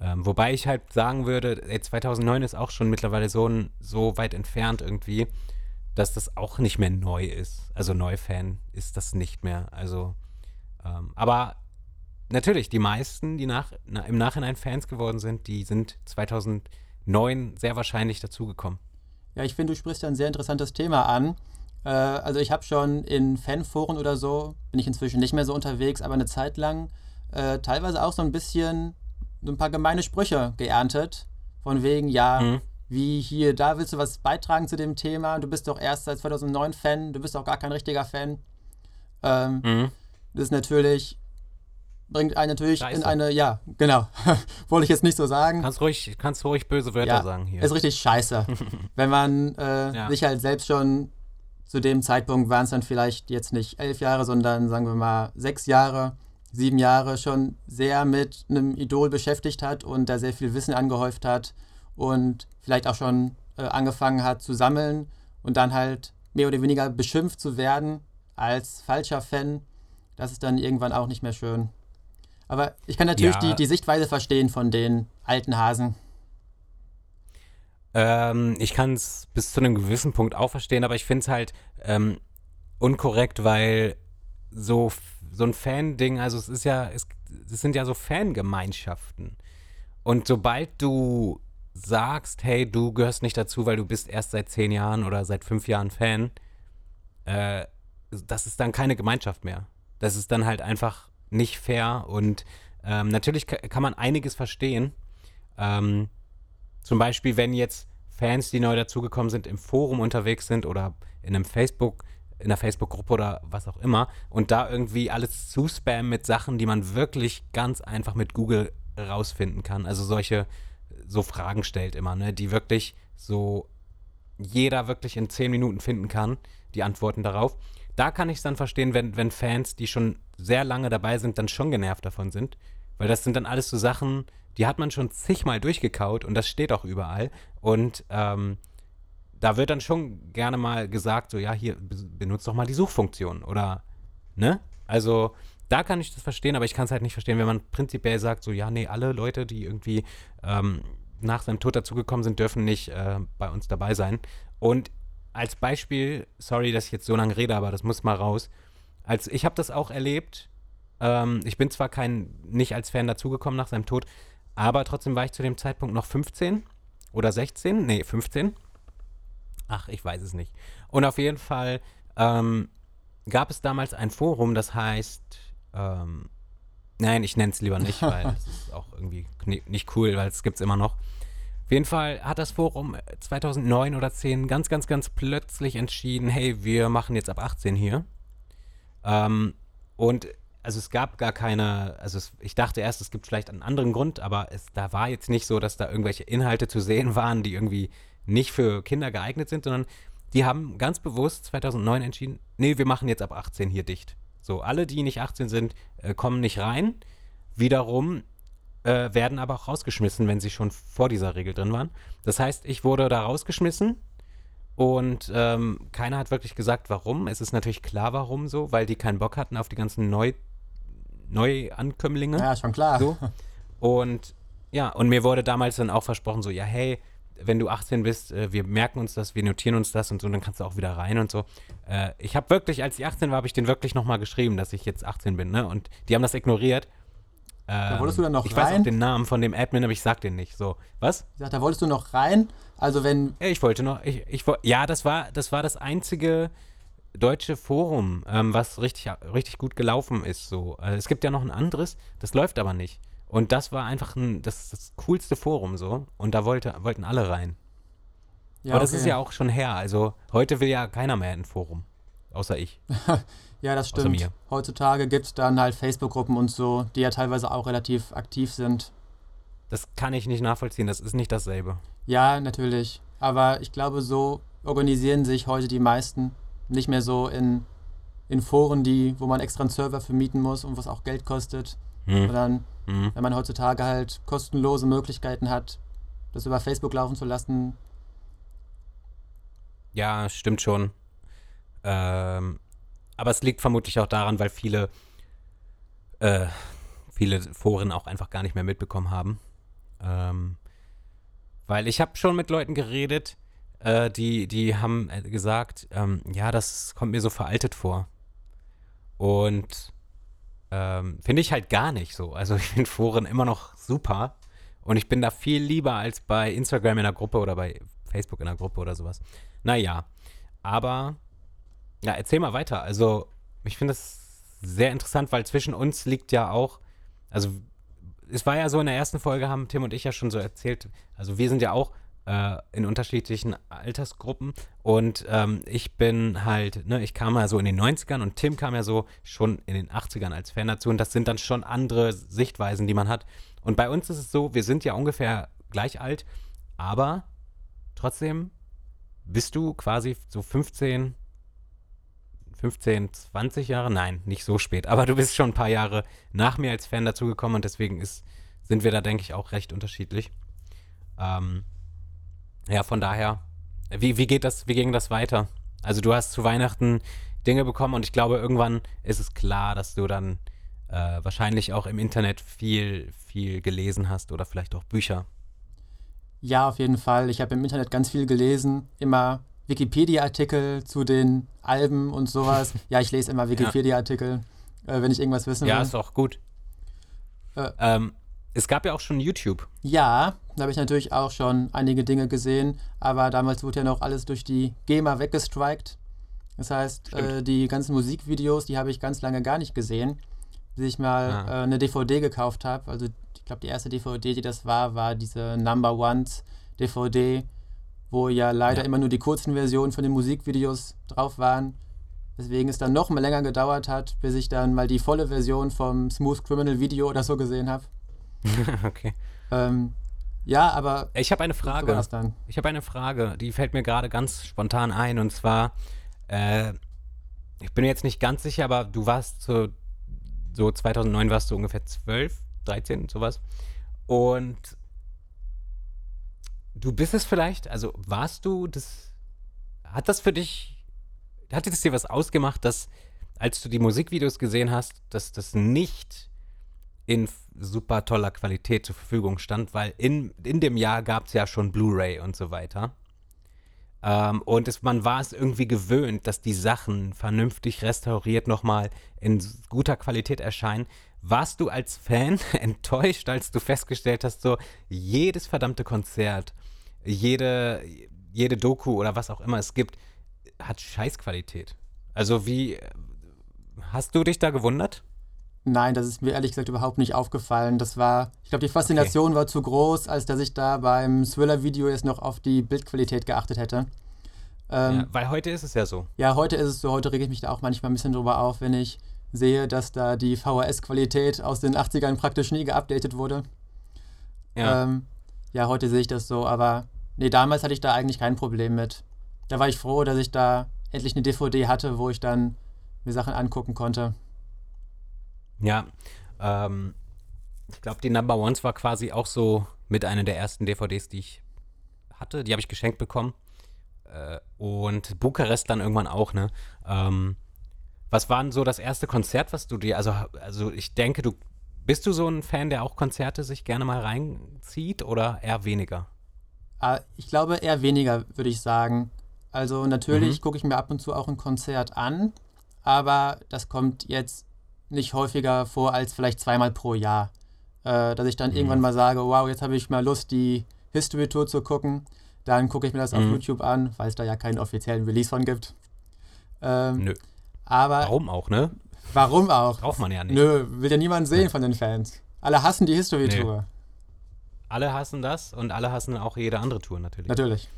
Ähm, wobei ich halt sagen würde, ey, 2009 ist auch schon mittlerweile so, so weit entfernt irgendwie, dass das auch nicht mehr neu ist. Also Neufan ist das nicht mehr. Also, ähm, aber natürlich, die meisten, die nach, na, im Nachhinein Fans geworden sind, die sind 2009 sehr wahrscheinlich dazugekommen. Ja, ich finde, du sprichst ja ein sehr interessantes Thema an. Äh, also ich habe schon in Fanforen oder so, bin ich inzwischen nicht mehr so unterwegs, aber eine Zeit lang äh, teilweise auch so ein bisschen so ein paar gemeine Sprüche geerntet. Von wegen, ja, mhm. wie hier, da willst du was beitragen zu dem Thema, du bist doch erst seit 2009 Fan, du bist auch gar kein richtiger Fan. Ähm, mhm. Das ist natürlich, bringt einen natürlich Scheiße. in eine, ja, genau, wollte ich jetzt nicht so sagen. Kannst ruhig, kannst ruhig böse Wörter ja, sagen hier. Ist richtig scheiße. wenn man äh, ja. sich halt selbst schon zu dem Zeitpunkt waren es dann vielleicht jetzt nicht elf Jahre, sondern sagen wir mal sechs Jahre, sieben Jahre schon sehr mit einem Idol beschäftigt hat und da sehr viel Wissen angehäuft hat und vielleicht auch schon äh, angefangen hat zu sammeln und dann halt mehr oder weniger beschimpft zu werden als falscher Fan, das ist dann irgendwann auch nicht mehr schön. Aber ich kann natürlich ja. die, die Sichtweise verstehen von den alten Hasen. Ähm, ich kann es bis zu einem gewissen Punkt auch verstehen, aber ich finde es halt ähm, unkorrekt, weil so, so ein Fan-Ding, also es ist ja, es, es sind ja so Fangemeinschaften. Und sobald du sagst, hey, du gehörst nicht dazu, weil du bist erst seit zehn Jahren oder seit fünf Jahren Fan, äh, das ist dann keine Gemeinschaft mehr. Das ist dann halt einfach nicht fair und ähm, natürlich kann man einiges verstehen. Ähm, zum Beispiel, wenn jetzt Fans, die neu dazugekommen sind, im Forum unterwegs sind oder in einem Facebook, in einer Facebook-Gruppe oder was auch immer und da irgendwie alles zuspammen mit Sachen, die man wirklich ganz einfach mit Google rausfinden kann. Also solche so Fragen stellt immer, ne, die wirklich so jeder wirklich in zehn Minuten finden kann, die Antworten darauf. Da kann ich es dann verstehen, wenn, wenn Fans, die schon sehr lange dabei sind, dann schon genervt davon sind. Weil das sind dann alles so Sachen, die hat man schon zigmal durchgekaut und das steht auch überall. Und ähm, da wird dann schon gerne mal gesagt, so ja, hier, benutzt doch mal die Suchfunktion oder, ne? Also, da kann ich das verstehen, aber ich kann es halt nicht verstehen, wenn man prinzipiell sagt, so ja, nee, alle Leute, die irgendwie ähm, nach seinem Tod dazugekommen sind, dürfen nicht äh, bei uns dabei sein. Und als Beispiel, sorry, dass ich jetzt so lange rede, aber das muss mal raus. Als ich habe das auch erlebt. Ähm, ich bin zwar kein nicht als Fan dazugekommen nach seinem Tod, aber trotzdem war ich zu dem Zeitpunkt noch 15 oder 16, nee 15. Ach, ich weiß es nicht. Und auf jeden Fall ähm, gab es damals ein Forum, das heißt ähm, Nein, ich nenne es lieber nicht, weil das ist auch irgendwie nicht cool, weil es gibt es immer noch. Auf jeden Fall hat das Forum 2009 oder 10 ganz, ganz, ganz plötzlich entschieden, hey, wir machen jetzt ab 18 hier. Ähm, und also es gab gar keine, also es, ich dachte erst, es gibt vielleicht einen anderen Grund, aber es, da war jetzt nicht so, dass da irgendwelche Inhalte zu sehen waren, die irgendwie nicht für Kinder geeignet sind, sondern die haben ganz bewusst 2009 entschieden, nee, wir machen jetzt ab 18 hier dicht. So, alle, die nicht 18 sind, äh, kommen nicht rein. Wiederum äh, werden aber auch rausgeschmissen, wenn sie schon vor dieser Regel drin waren. Das heißt, ich wurde da rausgeschmissen und ähm, keiner hat wirklich gesagt, warum. Es ist natürlich klar, warum so, weil die keinen Bock hatten auf die ganzen Neu Neuankömmlinge. Ja, schon klar. So. Und ja, und mir wurde damals dann auch versprochen, so, ja, hey, wenn du 18 bist, äh, wir merken uns das, wir notieren uns das und so, dann kannst du auch wieder rein und so. Äh, ich habe wirklich, als ich 18 war, habe ich den wirklich nochmal geschrieben, dass ich jetzt 18 bin, ne? Und die haben das ignoriert. Ähm, da wolltest du dann noch ich rein? Ich weiß auch den Namen von dem Admin, aber ich sag den nicht. So, was? Ich sag, da wolltest du noch rein? Also wenn. Ich wollte noch, ich, ich ja, das war, das war das einzige deutsche Forum, ähm, was richtig, richtig gut gelaufen ist. So, äh, es gibt ja noch ein anderes, das läuft aber nicht. Und das war einfach ein, das, das coolste Forum so. Und da wollte, wollten alle rein. Ja, Aber das okay. ist ja auch schon her. Also heute will ja keiner mehr in ein Forum. Außer ich. ja, das stimmt. Heutzutage gibt es dann halt Facebook-Gruppen und so, die ja teilweise auch relativ aktiv sind. Das kann ich nicht nachvollziehen. Das ist nicht dasselbe. Ja, natürlich. Aber ich glaube, so organisieren sich heute die meisten nicht mehr so in, in Foren, die, wo man extra einen Server für mieten muss und was auch Geld kostet. Hm. Sondern Mhm. Wenn man heutzutage halt kostenlose Möglichkeiten hat, das über Facebook laufen zu lassen. Ja, stimmt schon. Ähm, aber es liegt vermutlich auch daran, weil viele, äh, viele Foren auch einfach gar nicht mehr mitbekommen haben. Ähm, weil ich habe schon mit Leuten geredet, äh, die, die haben äh, gesagt, ähm, ja, das kommt mir so veraltet vor. Und ähm, Finde ich halt gar nicht so. Also ich finde Foren immer noch super. Und ich bin da viel lieber als bei Instagram in der Gruppe oder bei Facebook in der Gruppe oder sowas. Naja, aber ja, erzähl mal weiter. Also ich finde das sehr interessant, weil zwischen uns liegt ja auch, also es war ja so in der ersten Folge, haben Tim und ich ja schon so erzählt, also wir sind ja auch äh, in unterschiedlichen Altersgruppen. Und ähm, ich bin halt, ne, ich kam ja so in den 90ern und Tim kam ja so schon in den 80ern als Fan dazu. Und das sind dann schon andere Sichtweisen, die man hat. Und bei uns ist es so, wir sind ja ungefähr gleich alt, aber trotzdem bist du quasi so 15, 15, 20 Jahre, nein, nicht so spät, aber du bist schon ein paar Jahre nach mir als Fan dazugekommen und deswegen ist, sind wir da, denke ich, auch recht unterschiedlich. Ähm, ja, von daher, wie, wie geht das, wie ging das weiter? Also du hast zu Weihnachten Dinge bekommen und ich glaube, irgendwann ist es klar, dass du dann äh, wahrscheinlich auch im Internet viel, viel gelesen hast oder vielleicht auch Bücher. Ja, auf jeden Fall. Ich habe im Internet ganz viel gelesen, immer Wikipedia-Artikel zu den Alben und sowas. ja, ich lese immer Wikipedia-Artikel, äh, wenn ich irgendwas wissen Ja, will. ist auch gut. Äh. ähm, es gab ja auch schon YouTube. Ja, da habe ich natürlich auch schon einige Dinge gesehen, aber damals wurde ja noch alles durch die GEMA weggestrikt. Das heißt, äh, die ganzen Musikvideos, die habe ich ganz lange gar nicht gesehen, bis ich mal Ah. äh, eine DVD gekauft habe. Also ich glaube, die erste DVD, die das war, war diese Number Ones DVD, wo ja leider Ja. immer nur die kurzen Versionen von den Musikvideos drauf waren. Deswegen es dann noch mal länger gedauert hat, bis ich dann mal die volle Version vom Smooth Criminal Video oder so gesehen habe. okay. Ähm, ja, aber Ich habe eine Frage. Ich habe eine Frage, die fällt mir gerade ganz spontan ein. Und zwar, äh, ich bin mir jetzt nicht ganz sicher, aber du warst so, so 2009 warst du ungefähr 12, 13, sowas. Und du bist es vielleicht, also warst du das, hat das für dich, hat es dir was ausgemacht, dass als du die Musikvideos gesehen hast, dass das nicht in super toller Qualität zur Verfügung stand, weil in, in dem Jahr gab es ja schon Blu-ray und so weiter. Ähm, und es, man war es irgendwie gewöhnt, dass die Sachen vernünftig restauriert nochmal in guter Qualität erscheinen. Warst du als Fan enttäuscht, als du festgestellt hast, so jedes verdammte Konzert, jede, jede Doku oder was auch immer es gibt, hat Scheißqualität? Also wie, hast du dich da gewundert? Nein, das ist mir ehrlich gesagt überhaupt nicht aufgefallen. Das war, ich glaube, die Faszination war zu groß, als dass ich da beim Thriller-Video jetzt noch auf die Bildqualität geachtet hätte. Ähm, Ja, weil heute ist es ja so. ja. heute ist es so, heute rege ich mich da auch manchmal ein bisschen drüber auf, wenn ich sehe, dass da die VHS-Qualität aus den 80ern praktisch nie geupdatet wurde. Ja. Ähm, ja, heute sehe ich das so, aber nee, damals hatte ich da eigentlich kein Problem mit. Da war ich froh, dass ich da endlich eine DVD hatte, wo ich dann mir Sachen angucken konnte. Ja, ähm, ich glaube, die Number Ones war quasi auch so mit einer der ersten DVDs, die ich hatte. Die habe ich geschenkt bekommen. Äh, und Bukarest dann irgendwann auch, ne? Ähm, was war denn so das erste Konzert, was du dir, also, also ich denke, du, bist du so ein Fan, der auch Konzerte sich gerne mal reinzieht oder eher weniger? Ah, Ich glaube eher weniger, würde ich sagen. Also natürlich Mhm. gucke ich mir ab und zu auch ein Konzert an, aber das kommt jetzt nicht häufiger vor als vielleicht zweimal pro Jahr. Äh, dass ich dann Mhm. irgendwann mal sage, wow, jetzt habe ich mal Lust, die History Tour zu gucken. Dann gucke ich mir das auf Mhm. YouTube an, weil es da ja keinen offiziellen Release von gibt. Ähm, Nö. aber Warum auch, ne? warum auch? Braucht man ja nicht. Nö, will ja niemand sehen von den Fans. Alle hassen die History. Tour. Alle hassen das und alle hassen auch jede andere Tour natürlich. Natürlich.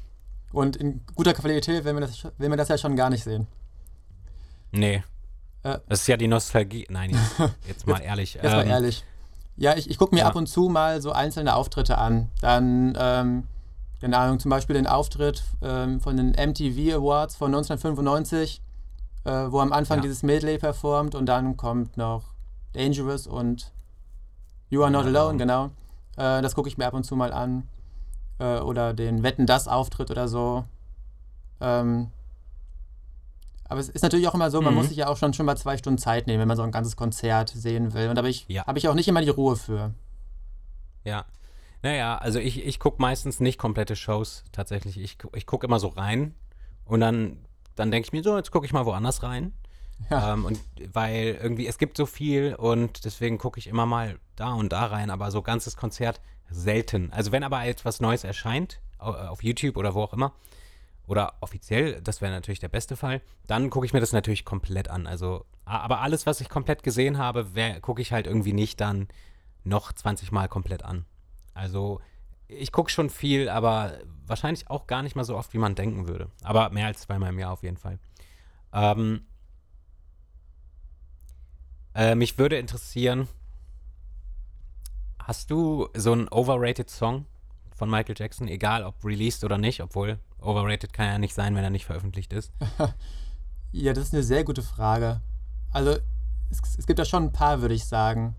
Und in guter Qualität will man das, will man das ja schon gar nicht sehen. Nee. Äh. das ist ja die Nostalgie. Nein, jetzt, jetzt mal ehrlich. Jetzt mal Ähm, ehrlich. Ja, ich, ich gucke mir ja. ab und zu mal so einzelne Auftritte an. Dann, ähm, keine Ahnung, zum Beispiel den Auftritt ähm, von den MTV Awards von 1995, äh, wo am Anfang Ja. dieses Medley performt und dann kommt noch Dangerous und You Are Not Genau. Alone, genau. Äh, das gucke ich mir ab und zu mal an. Äh, oder den Wetten das Auftritt oder so. Ähm, aber es ist natürlich auch immer so, man Mhm. muss sich ja auch schon, schon mal zwei Stunden Zeit nehmen, wenn man so ein ganzes Konzert sehen will. Und da habe ich, Ja. hab ich auch nicht immer die Ruhe für. Ja. Naja, also ich, ich gucke meistens nicht komplette Shows tatsächlich. Ich, ich gucke immer so rein und dann, dann denke ich mir so, jetzt gucke ich mal woanders rein. Ja. Ähm, und weil irgendwie, es gibt so viel und deswegen gucke ich immer mal da und da rein, aber so ganzes Konzert selten. Also wenn aber etwas Neues erscheint, au- auf YouTube oder wo auch immer, oder offiziell, das wäre natürlich der beste Fall, dann gucke ich mir das natürlich komplett an. Also, aber alles, was ich komplett gesehen habe, gucke ich halt irgendwie nicht dann noch 20 Mal komplett an. Also, ich gucke schon viel, aber wahrscheinlich auch gar nicht mal so oft, wie man denken würde. Aber mehr als zweimal im Jahr auf jeden Fall. Ähm, äh, mich würde interessieren, hast du so einen overrated Song von Michael Jackson, egal ob released oder nicht, obwohl overrated kann ja nicht sein, wenn er nicht veröffentlicht ist. Ja, das ist eine sehr gute Frage. Also, es, es gibt da schon ein paar, würde ich sagen.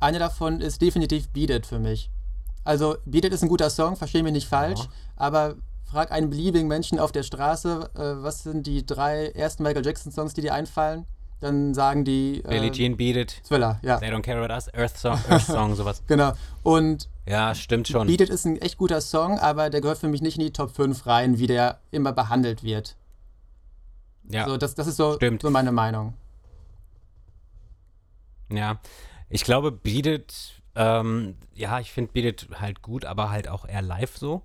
Eine davon ist definitiv Beat It für mich. Also, Beat It ist ein guter Song, verstehe mich nicht falsch, Ja. aber frag einen beliebigen Menschen auf der Straße, äh, was sind die drei ersten Michael Jackson-Songs, die dir einfallen? Dann sagen die. Billie Jean Beat It. Thriller, ja. They Don't Care About Us, Earth Song, Earth Song sowas. Genau. Und Ja, stimmt schon. Beat It ist ein echt guter Song, aber der gehört für mich nicht in die Top 5 rein, wie der immer behandelt wird. ja. So, das, das ist so, Stimmt. so meine Meinung. Ja, ich glaube, Beat It, ähm, ja, ich finde Beat It halt gut, aber halt auch eher live so.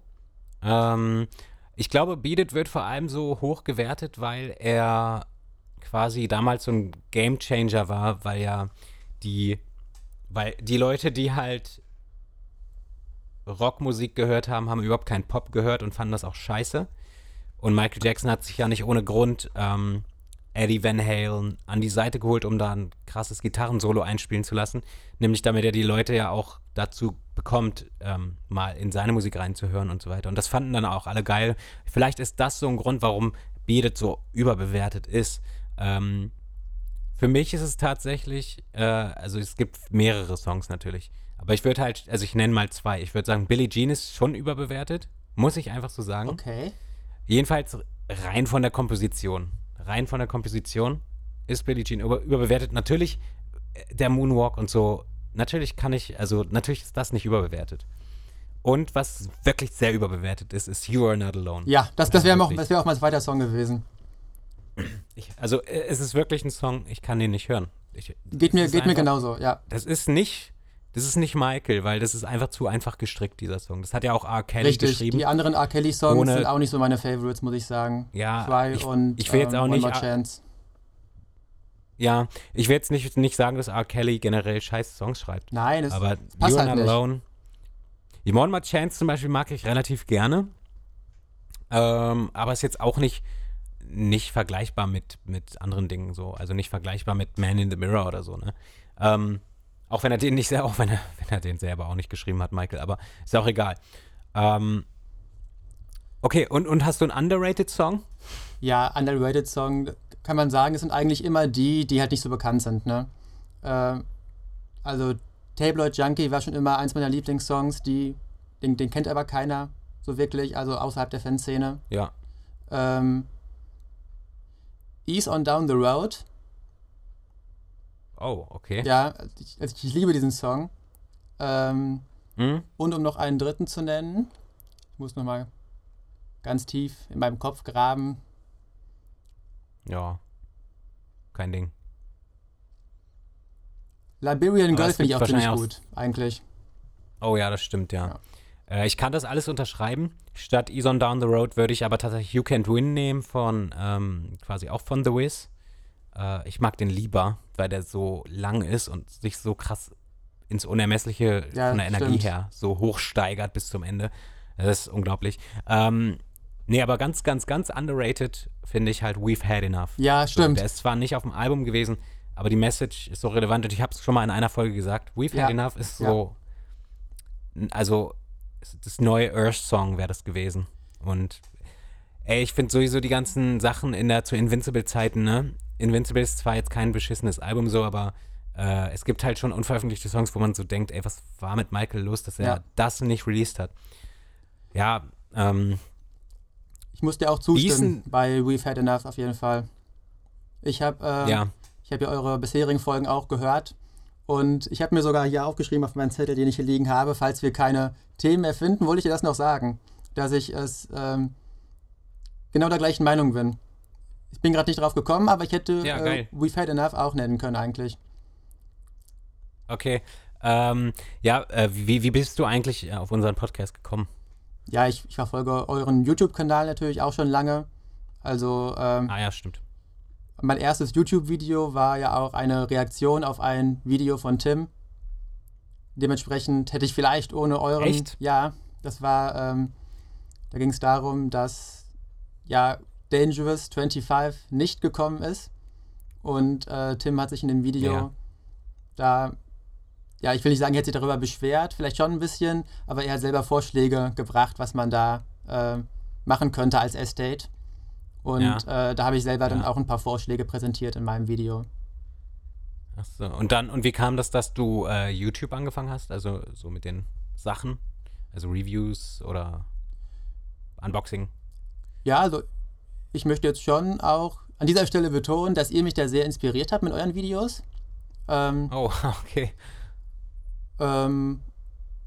Ähm, ich glaube, Beat It wird vor allem so hoch gewertet, weil er quasi damals so ein Game Changer war, weil ja die, weil die Leute, die halt Rockmusik gehört haben, haben überhaupt keinen Pop gehört und fanden das auch scheiße. Und Michael Jackson hat sich ja nicht ohne Grund ähm, Eddie Van Halen an die Seite geholt, um da ein krasses Gitarrensolo einspielen zu lassen. Nämlich damit er die Leute ja auch dazu bekommt, ähm, mal in seine Musik reinzuhören und so weiter. Und das fanden dann auch alle geil. Vielleicht ist das so ein Grund, warum Beat It so überbewertet ist. Ähm, für mich ist es tatsächlich, äh, also es gibt mehrere Songs natürlich. Aber ich würde halt, also ich nenne mal zwei. Ich würde sagen, Billie Jean ist schon überbewertet. Muss ich einfach so sagen. Okay. Jedenfalls rein von der Komposition. Rein von der Komposition ist Billie Jean über, überbewertet. Natürlich äh, der Moonwalk und so. Natürlich kann ich, also natürlich ist das nicht überbewertet. Und was wirklich sehr überbewertet ist, ist You Are Not Alone. Ja, das, das wäre auch, das wär auch mein zweiter Song gewesen. Ich, also äh, es ist wirklich ein Song, ich kann den nicht hören. Ich, Geht mir, geht mir einfach- genauso, ja. Das ist nicht, das ist nicht Michael, weil das ist einfach zu einfach gestrickt, dieser Song. Das hat ja auch R. Kelly Richtig. geschrieben. Die anderen R. Kelly-Songs sind auch nicht so meine Favorites, muss ich sagen. Ja, Try ich- und ich will jetzt ähm, auch One nicht More A- Chance. Ja, ich will jetzt nicht, nicht sagen, dass R. Kelly generell scheiß Songs schreibt. Nein, es aber passt You Are halt Not nicht. Alone. Die One More Chance zum Beispiel mag ich relativ gerne. Ähm, aber ist jetzt auch nicht, nicht vergleichbar mit, mit anderen Dingen so. Also nicht vergleichbar mit Man in the Mirror oder so, ne? Ähm, auch wenn er den nicht auch wenn er, wenn er den selber auch nicht geschrieben hat, Michael, aber ist auch egal. Ähm, okay, und, und hast du einen underrated Song? Ja, underrated Song, kann man sagen, es sind eigentlich immer die, die halt nicht so bekannt sind, ne? Äh, also Tabloid Junkie war schon immer eins meiner Lieblingssongs, die, den, den kennt aber keiner so wirklich, also außerhalb der Fanszene. Ja. Ähm, Ease on Down the Road, Oh, okay. ja, ich, also ich liebe diesen Song. Ähm, Hm? und um noch einen dritten zu nennen, ich muss nochmal ganz tief in meinem Kopf graben. Ja. Kein Ding. Liberian Girl finde ich auch ziemlich gut, eigentlich. Oh ja, das stimmt, ja. Äh, ich kann das alles unterschreiben. Statt Ease on Down the Road würde ich aber tatsächlich You Can't Win nehmen von, ähm, quasi auch von The Wiz. Äh, ich mag den lieber, weil der so lang ist und sich so krass ins Unermessliche Ja, von der Energie stimmt. her so hochsteigert bis zum Ende. Das ist unglaublich. Ähm, nee, aber ganz, ganz, ganz underrated finde ich halt We've Had Enough. Ja, So, stimmt. der ist zwar nicht auf dem Album gewesen, aber die Message ist so relevant und ich habe es schon mal in einer Folge gesagt. We've Ja. Had Enough ist so, n- also das neue Earth-Song wäre das gewesen. Und ey, ich finde sowieso die ganzen Sachen in der zu Invincible-Zeiten, ne? Invincible ist zwar jetzt kein beschissenes Album so, aber äh, es gibt halt schon unveröffentlichte Songs, wo man so denkt, ey, was war mit Michael los, dass er Ja. das nicht released hat. Ja, ähm, Ich muss dir auch zustimmen bei We've Had Enough auf jeden Fall. Ich habe äh, ja, ich hab ja eure bisherigen Folgen auch gehört und ich habe mir sogar hier aufgeschrieben auf meinen Zettel, den ich hier liegen habe, falls wir keine Themen mehr finden, wollte ich dir das noch sagen, dass ich es ähm, genau der gleichen Meinung bin. Ich bin gerade nicht drauf gekommen, aber ich hätte Ja, äh. We've Had Enough auch nennen können eigentlich. okay. Ähm, ja, äh, wie, wie bist du eigentlich äh, auf unseren Podcast gekommen? Ja, ich, ich verfolge euren YouTube-Kanal natürlich auch schon lange. Also ähm, Ah ja, stimmt. Mein erstes YouTube-Video war ja auch eine Reaktion auf ein Video von Tim. Dementsprechend hätte ich vielleicht ohne euren. Echt? Ja, das war. Ähm, da ging es darum, dass ja Dangerous 25 nicht gekommen ist. Und äh, Tim hat sich in dem Video Ja. da. Ja, ich will nicht sagen, er hat sich darüber beschwert, vielleicht schon ein bisschen, aber er hat selber Vorschläge gebracht, was man da äh, machen könnte als Estate. Und äh, da habe ich selber dann Ja. auch ein paar Vorschläge präsentiert in meinem Video. Ach so. Und dann, und wie kam das, dass du äh, YouTube angefangen hast? Also so mit den Sachen? Also Reviews oder Unboxing? Ja, also ich möchte jetzt schon auch an dieser Stelle betonen, dass ihr mich da sehr inspiriert habt mit euren Videos. Ähm, oh, okay. Ähm,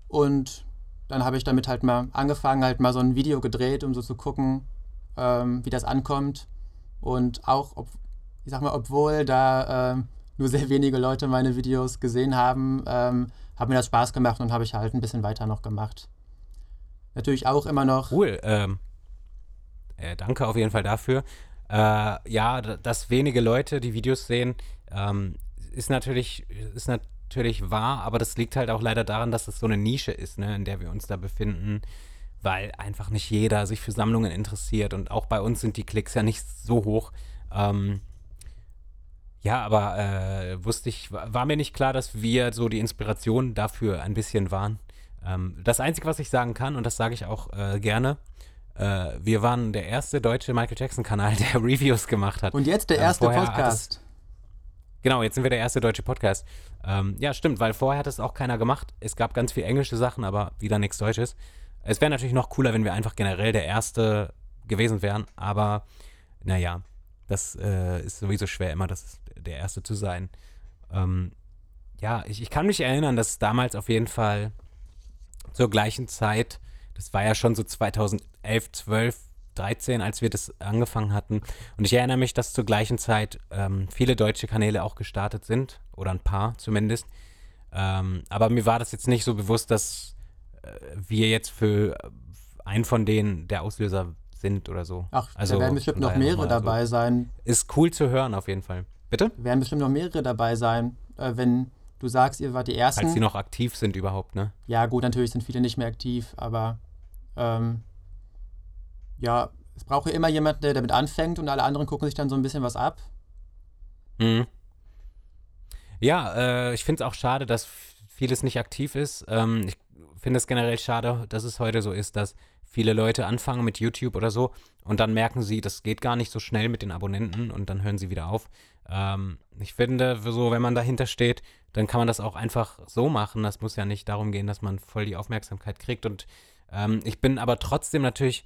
und dann habe ich damit halt mal angefangen, halt mal so ein Video gedreht, um so zu gucken, ähm, wie das ankommt. Und auch, ob, ich sag mal, obwohl da ähm, nur sehr wenige Leute meine Videos gesehen haben, ähm, hat mir das Spaß gemacht und habe ich halt ein bisschen weiter noch gemacht. Natürlich auch immer noch. Cool. Ähm, äh, danke auf jeden Fall dafür. Äh, ja, dass wenige Leute die Videos sehen, ähm, ist natürlich, ist natürlich wahr, aber das liegt halt auch leider daran, dass es so eine Nische ist, ne, in der wir uns da befinden, weil einfach nicht jeder sich für Sammlungen interessiert und auch bei uns sind die Klicks ja nicht so hoch. Ähm, ja, aber äh, wusste ich, war mir nicht klar, dass wir so die Inspiration dafür ein bisschen waren. Ähm, das Einzige, was ich sagen kann, und das sage ich auch äh, gerne, äh, wir waren der erste deutsche Michael Jackson-Kanal, der Reviews gemacht hat. Und jetzt der ähm, erste Podcast. Genau, jetzt sind wir der erste deutsche Podcast. Ähm, ja, stimmt, weil vorher hat es auch keiner gemacht. Es gab ganz viel englische Sachen, aber wieder nichts Deutsches. Es wäre natürlich noch cooler, wenn wir einfach generell der erste gewesen wären, aber naja, das äh, ist sowieso schwer, immer das, der Erste zu sein. Ähm, ja, ich, ich kann mich erinnern, dass damals auf jeden Fall zur gleichen Zeit, das war ja schon so 2011, 12, 13, als wir das angefangen hatten. Und ich erinnere mich, dass zur gleichen Zeit ähm, viele deutsche Kanäle auch gestartet sind, oder ein paar zumindest. Ähm, aber mir war das jetzt nicht so bewusst, dass wir jetzt für einen von denen der Auslöser sind oder so. Ach, also, da werden bestimmt noch mehrere dabei so. sein. Ist cool zu hören auf jeden Fall. Bitte? Werden bestimmt noch mehrere dabei sein, äh, wenn du sagst, ihr wart die Ersten. Als sie noch aktiv sind überhaupt, ne? Ja, gut, natürlich sind viele nicht mehr aktiv, aber ähm, ja, es braucht ja immer jemanden, der damit anfängt und alle anderen gucken sich dann so ein bisschen was ab. Mhm. Ja, äh, ich finde es auch schade, dass vieles nicht aktiv ist. Ähm, ich finde es generell schade, dass es heute so ist, dass viele Leute anfangen mit YouTube oder so und dann merken sie, das geht gar nicht so schnell mit den Abonnenten und dann hören sie wieder auf. Ähm, ich finde, so, wenn man dahinter steht, dann kann man das auch einfach so machen. Das muss ja nicht darum gehen, dass man voll die Aufmerksamkeit kriegt. Und ähm, ich bin aber trotzdem natürlich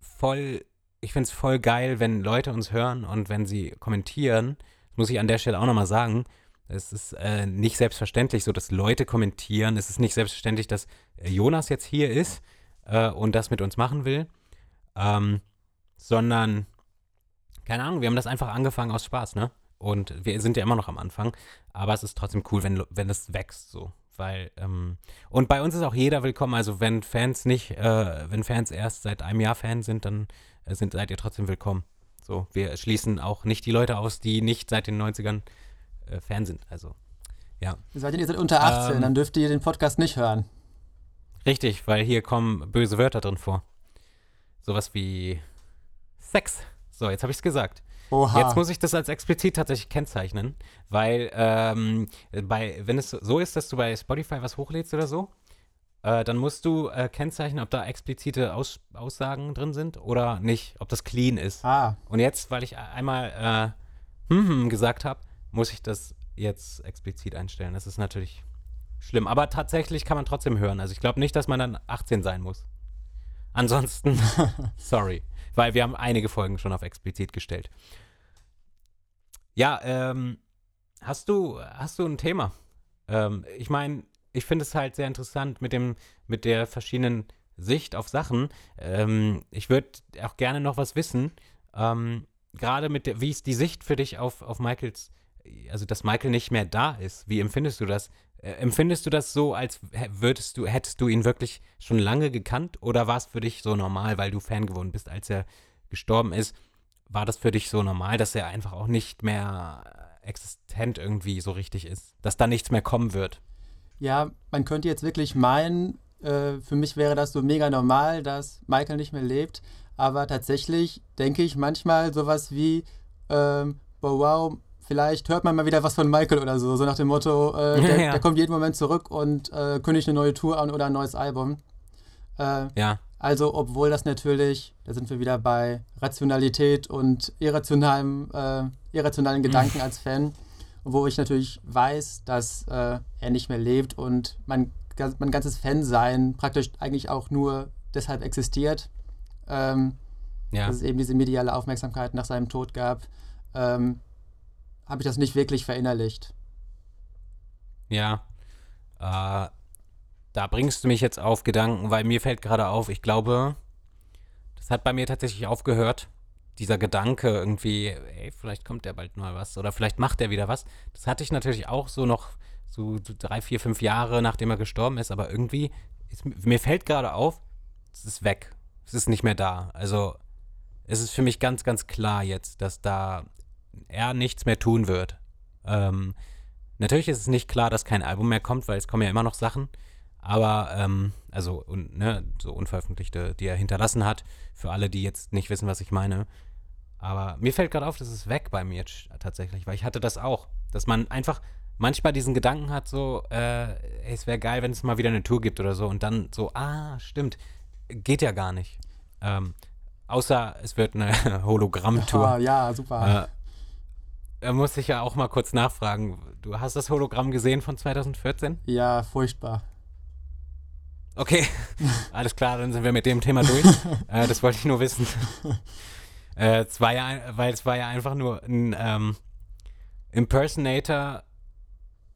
voll, ich finde es voll geil, wenn Leute uns hören und wenn sie kommentieren. Das muss ich an der Stelle auch nochmal sagen. Es ist äh, nicht selbstverständlich so, dass Leute kommentieren. Es ist nicht selbstverständlich, dass äh, Jonas jetzt hier ist äh, und das mit uns machen will. Ähm, sondern, keine Ahnung, wir haben das einfach angefangen aus Spaß, ne? Und wir sind ja immer noch am Anfang, aber es ist trotzdem cool, wenn, wenn es wächst so. Weil, ähm, und bei uns ist auch jeder willkommen. Also wenn Fans nicht, äh, wenn Fans erst seit einem Jahr Fan sind, dann äh, sind, seid ihr trotzdem willkommen. So, wir schließen auch nicht die Leute aus, die nicht seit den 90ern äh, Fan sind. Also, ja. Seid ihr seid unter 18, ähm, dann dürft ihr den Podcast nicht hören. Richtig, weil hier kommen böse Wörter drin vor. Sowas wie Sex. So, jetzt habe ich es gesagt. Oha. Jetzt muss ich das als explizit tatsächlich kennzeichnen, weil ähm, bei, wenn es so ist, dass du bei Spotify was hochlädst oder so, äh, dann musst du äh, kennzeichnen, ob da explizite Aus Aussagen drin sind oder nicht, ob das clean ist. Ah. Und jetzt, weil ich einmal äh, hm, hm gesagt habe, muss ich das jetzt explizit einstellen. Das ist natürlich schlimm. Aber tatsächlich kann man trotzdem hören. Also ich glaube nicht, dass man dann 18 sein muss. Ansonsten, sorry. Weil wir haben einige Folgen schon auf explizit gestellt. Ja, ähm, hast du, hast du ein Thema? Ähm, ich meine, ich finde es halt sehr interessant mit dem, mit der verschiedenen Sicht auf Sachen. Ähm, ich würde auch gerne noch was wissen. Ähm, Gerade mit der, wie ist die Sicht für dich auf, auf Michaels, also dass Michael nicht mehr da ist? Wie empfindest du das? Äh, empfindest du das so, als würdest du, hättest du ihn wirklich schon lange gekannt oder war es für dich so normal, weil du Fan geworden bist, als er gestorben ist? war das für dich so normal, dass er einfach auch nicht mehr existent irgendwie so richtig ist? Dass da nichts mehr kommen wird? Ja, man könnte jetzt wirklich meinen, äh, für mich wäre das so mega normal, dass Michael nicht mehr lebt. Aber tatsächlich denke ich manchmal sowas wie, ähm, wow, vielleicht hört man mal wieder was von Michael oder so. So nach dem Motto, äh, der, ja. der, kommt jeden Moment zurück und äh, kündigt eine neue Tour an oder ein neues Album. Äh, ja. Also, obwohl das natürlich, da sind wir wieder bei Rationalität und irrationalem, äh, irrationalen Gedanken als Fan, wo ich natürlich weiß, dass äh, er nicht mehr lebt und mein, mein ganzes Fansein praktisch eigentlich auch nur deshalb existiert, ähm, ja. dass es eben diese mediale Aufmerksamkeit nach seinem Tod gab. ähm, habe ich das nicht wirklich verinnerlicht. Ja. Äh, da bringst du mich jetzt auf Gedanken, weil mir fällt gerade auf, ich glaube, das hat bei mir tatsächlich aufgehört. Dieser Gedanke irgendwie, ey, vielleicht kommt der bald mal was oder vielleicht macht er wieder was. Das hatte ich natürlich auch so noch so drei, vier, fünf Jahre, nachdem er gestorben ist, aber irgendwie, ist, mir fällt gerade auf, es ist weg. Es ist nicht mehr da. Also, es ist für mich ganz, ganz klar jetzt, dass da er nichts mehr tun wird. Ähm, natürlich ist es nicht klar, dass kein Album mehr kommt, weil es kommen ja immer noch Sachen. Aber, ähm, also, und, ne, so unveröffentlichte, die er hinterlassen hat, für alle, die jetzt nicht wissen, was ich meine. Aber mir fällt gerade auf, das ist weg bei mir jetzt tatsächlich, weil ich hatte das auch, dass man einfach manchmal diesen Gedanken hat, so, äh, ey, es wäre geil, wenn es mal wieder eine Tour gibt oder so und dann so, ah, stimmt, geht ja gar nicht. Ähm, außer es wird eine Hologrammtour. Ja, ja, super. Äh, da muss ich ja auch mal kurz nachfragen. Du hast das Hologramm gesehen von 2014? Ja, furchtbar. Okay, alles klar, dann sind wir mit dem Thema durch. äh, das wollte ich nur wissen. äh, es war ja, weil es war ja einfach nur ein ähm, Impersonator,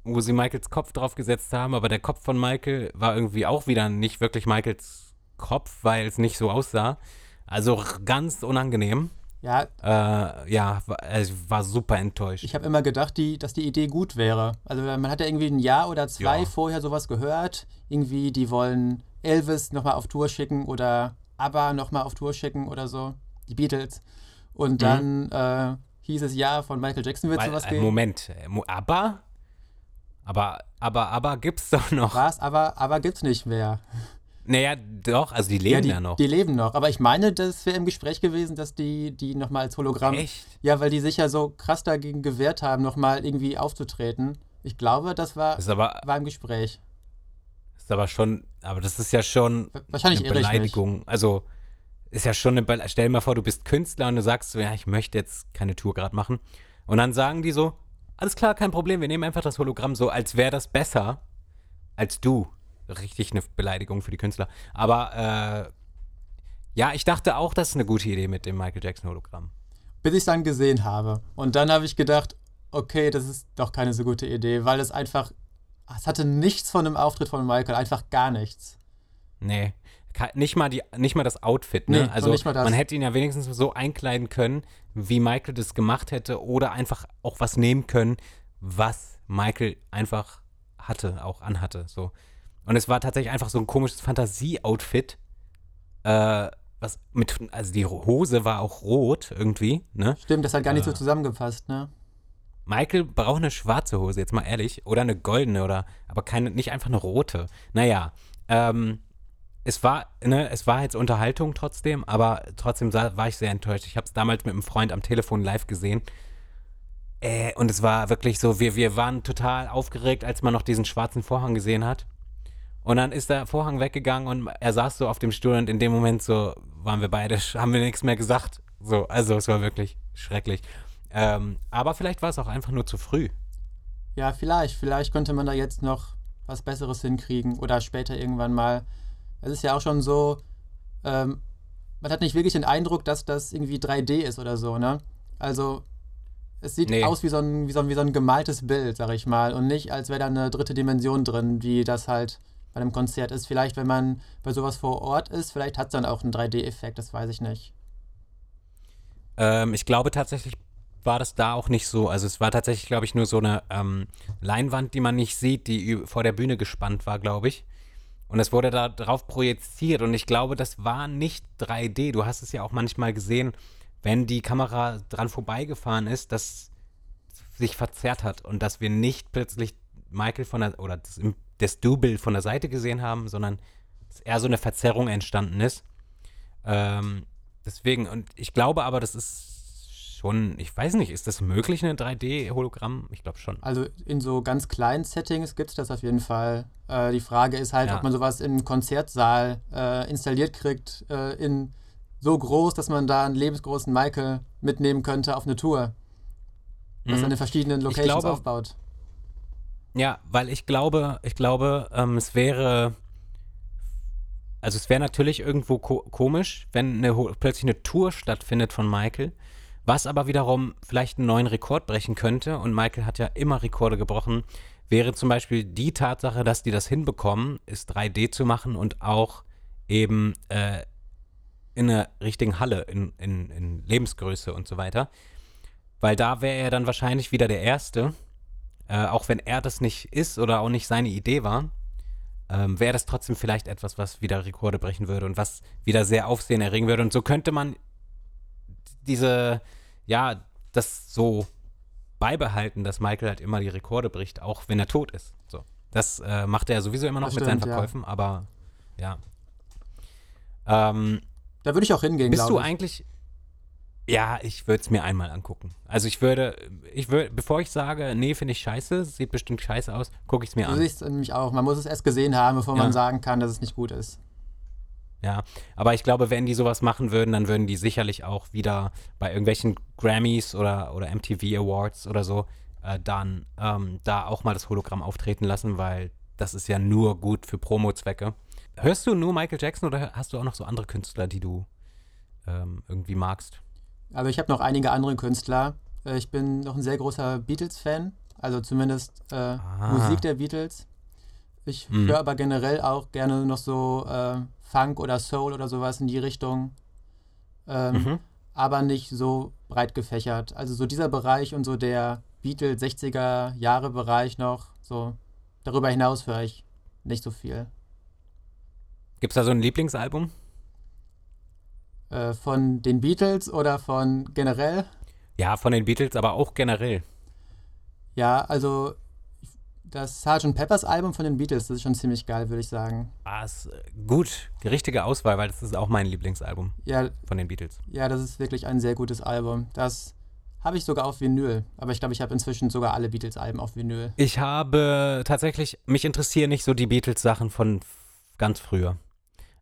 wo sie Michaels Kopf draufgesetzt haben, aber der Kopf von Michael war irgendwie auch wieder nicht wirklich Michaels Kopf, weil es nicht so aussah. Also ganz unangenehm. Ja. Äh, ja, war, also war super enttäuscht. Ich habe immer gedacht, die, dass die Idee gut wäre. Also man hat ja irgendwie ein Jahr oder zwei ja. vorher sowas gehört. Irgendwie, die wollen Elvis nochmal auf Tour schicken oder ABBA nochmal auf Tour schicken oder so. Die Beatles. Und mhm. dann mhm. äh, hieß es, ja, von Michael Jackson wird Weil, sowas äh, gehen. Moment, äh, ABBA? Aber, aber, aber gibt's doch noch. Was? Aber, aber gibt's nicht mehr. Naja, doch, also die leben ja, die, ja noch. Die leben noch, aber ich meine, das wäre im Gespräch gewesen, dass die, die nochmal als Hologramm. Echt? Ja, weil die sich ja so krass dagegen gewehrt haben, nochmal irgendwie aufzutreten. Ich glaube, das war, das aber, war im Gespräch. Ist aber schon, aber das ist ja schon Wahrscheinlich eine Beleidigung. Also ist ja schon eine Be Stell dir mal vor, du bist Künstler und du sagst so, ja, ich möchte jetzt keine Tour gerade machen. Und dann sagen die so, alles klar, kein Problem, wir nehmen einfach das Hologramm so, als wäre das besser als du richtig eine Beleidigung für die Künstler. Aber äh, ja, ich dachte auch, das ist eine gute Idee mit dem Michael Jackson Hologramm. Bis ich es dann gesehen habe. Und dann habe ich gedacht, okay, das ist doch keine so gute Idee, weil es einfach, es hatte nichts von dem Auftritt von Michael, einfach gar nichts. Nee. Nicht mal, die, nicht mal das Outfit, ne? Nee, also man hätte ihn ja wenigstens so einkleiden können, wie Michael das gemacht hätte, oder einfach auch was nehmen können, was Michael einfach hatte, auch anhatte. So. Und es war tatsächlich einfach so ein komisches Fantasie-Outfit. Äh, was mit, also die Hose war auch rot irgendwie, ne? Stimmt, das hat gar nicht äh, so zusammengepasst, ne? Michael braucht eine schwarze Hose, jetzt mal ehrlich. Oder eine goldene oder, aber keine, nicht einfach eine rote. Naja, ähm, es war, ne, es war jetzt Unterhaltung trotzdem, aber trotzdem war ich sehr enttäuscht. Ich habe es damals mit einem Freund am Telefon live gesehen. Äh, und es war wirklich so, wir, wir waren total aufgeregt, als man noch diesen schwarzen Vorhang gesehen hat. Und dann ist der Vorhang weggegangen und er saß so auf dem Stuhl und in dem Moment so waren wir beide, haben wir nichts mehr gesagt. So, also es war wirklich schrecklich. Ähm, aber vielleicht war es auch einfach nur zu früh. Ja, vielleicht. Vielleicht könnte man da jetzt noch was Besseres hinkriegen oder später irgendwann mal. Es ist ja auch schon so, ähm, man hat nicht wirklich den Eindruck, dass das irgendwie 3D ist oder so, ne? Also es sieht nee. aus wie so, ein, wie, so ein, wie so ein gemaltes Bild, sag ich mal, und nicht, als wäre da eine dritte Dimension drin, wie das halt bei einem Konzert ist. Vielleicht, wenn man bei sowas vor Ort ist, vielleicht hat es dann auch einen 3D-Effekt, das weiß ich nicht. Ähm, ich glaube tatsächlich war das da auch nicht so. Also es war tatsächlich, glaube ich, nur so eine ähm, Leinwand, die man nicht sieht, die vor der Bühne gespannt war, glaube ich. Und es wurde da drauf projiziert und ich glaube, das war nicht 3D. Du hast es ja auch manchmal gesehen, wenn die Kamera dran vorbeigefahren ist, dass sich verzerrt hat und dass wir nicht plötzlich Michael von der, oder das das Double von der Seite gesehen haben, sondern eher so eine Verzerrung entstanden ist. Ähm, deswegen, und ich glaube aber, das ist schon, ich weiß nicht, ist das möglich, ein 3D-Hologramm? Ich glaube schon. Also in so ganz kleinen Settings gibt es das auf jeden Fall. Äh, die Frage ist halt, ja. ob man sowas im Konzertsaal äh, installiert kriegt, äh, in so groß, dass man da einen lebensgroßen Michael mitnehmen könnte auf eine Tour. Was mhm. an den verschiedenen Locations glaube, aufbaut. Ja, weil ich glaube, ich glaube, ähm, es wäre, also es wäre natürlich irgendwo ko komisch, wenn eine, plötzlich eine Tour stattfindet von Michael Was aber wiederum vielleicht einen neuen Rekord brechen könnte, und Michael hat ja immer Rekorde gebrochen, wäre zum Beispiel die Tatsache, dass die das hinbekommen, ist 3D zu machen und auch eben äh, in einer richtigen Halle, in, in, in Lebensgröße und so weiter. Weil da wäre er dann wahrscheinlich wieder der Erste, äh, auch wenn er das nicht ist oder auch nicht seine Idee war, ähm, wäre das trotzdem vielleicht etwas, was wieder Rekorde brechen würde und was wieder sehr Aufsehen erregen würde. Und so könnte man diese, ja, das so beibehalten, dass Michael halt immer die Rekorde bricht, auch wenn er tot ist. So. Das äh, macht er sowieso immer noch Das mit stimmt, seinen ja. Verkäufen, aber ja. Ähm, Da würde ich auch hingehen, bist du ich. eigentlich. Ja, ich würde es mir einmal angucken. Also ich würde, ich würde, bevor ich sage, nee, finde ich scheiße, sieht bestimmt scheiße aus, gucke ich es mir an. ich es nämlich auch. Man muss es erst gesehen haben, bevor Ja. man sagen kann, dass es nicht gut ist. Ja, aber ich glaube, wenn die sowas machen würden, dann würden die sicherlich auch wieder bei irgendwelchen Grammys oder, oder MTV Awards oder so äh, dann ähm, da auch mal das Hologramm auftreten lassen, weil das ist ja nur gut für Promo-Zwecke. Hörst du nur Michael Jackson oder hast du auch noch so andere Künstler, die du ähm, irgendwie magst? Also ich habe noch einige andere Künstler. Äh, Ich bin noch ein sehr großer Beatles-Fan, also zumindest äh, Ah. Musik der Beatles. Ich Mhm. höre aber generell auch gerne noch so äh, Funk oder Soul oder sowas in die Richtung. Ähm, Mhm. aber nicht so breit gefächert. Also so dieser Bereich und so der Beatles 60er Jahre Bereich noch, so darüber hinaus höre ich nicht so viel. Gibt es da so ein Lieblingsalbum? Äh, von den Beatles oder von generell? Ja, von den Beatles, aber auch generell. Ja, also das Sgt. Peppers Album von den Beatles, das ist schon ziemlich geil, würde ich sagen. Ah, ist äh, gut, die richtige Auswahl, weil das ist auch mein Lieblingsalbum Ja, von den Beatles. ja, das ist wirklich ein sehr gutes Album. Das habe ich sogar auf Vinyl, aber ich glaube, ich habe inzwischen sogar alle Beatles-Alben auf Vinyl. Ich habe tatsächlich, mich interessieren nicht so die Beatles-Sachen von ganz früher.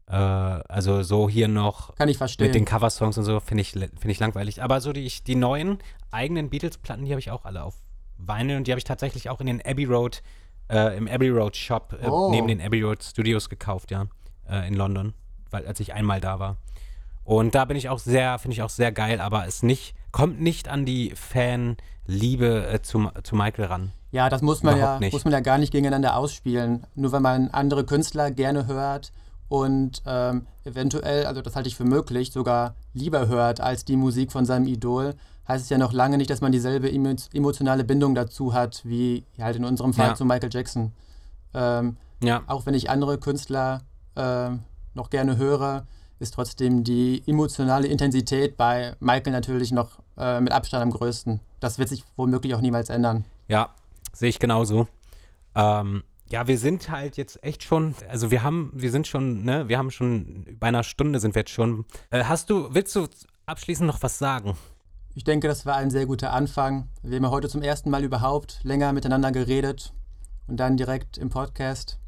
Äh, also so hier noch Kann ich verstehen. mit den Coversongs und so finde ich, finde ich langweilig. Aber so die, die neuen eigenen Beatles-Platten, die habe ich auch alle auf Vinyl und die habe ich tatsächlich auch in den Abbey Road, äh, im Abbey Road Shop äh, Oh. neben den Abbey Road Studios gekauft, ja, äh, in London, weil als ich einmal da war. Und da bin ich auch sehr, finde ich auch sehr geil, aber es nicht, kommt nicht an die Fanliebe äh, zu, zu Michael ran. Ja, das muss man ja, nicht. muss man ja gar nicht gegeneinander ausspielen. Nur weil man andere Künstler gerne hört und ähm, eventuell, also das halte ich für möglich, sogar lieber hört als die Musik von seinem Idol, heißt es ja noch lange nicht, dass man dieselbe emo emotionale Bindung dazu hat, wie halt in unserem Fall Ja. zu Michael Jackson. Ähm, Ja, auch wenn ich andere Künstler ähm, noch gerne höre, ist trotzdem die emotionale Intensität bei Michael natürlich noch äh, mit Abstand am größten. Das wird sich womöglich auch niemals ändern. Ja, sehe ich genauso. Ähm, ja, wir sind halt jetzt echt schon, also wir haben, wir sind schon, ne, wir haben schon, bei einer Stunde sind wir jetzt schon. Äh, hast du, willst du abschließend noch was sagen? Ich denke, das war ein sehr guter Anfang. Wir haben ja heute zum ersten Mal überhaupt länger miteinander geredet und dann direkt im Podcast.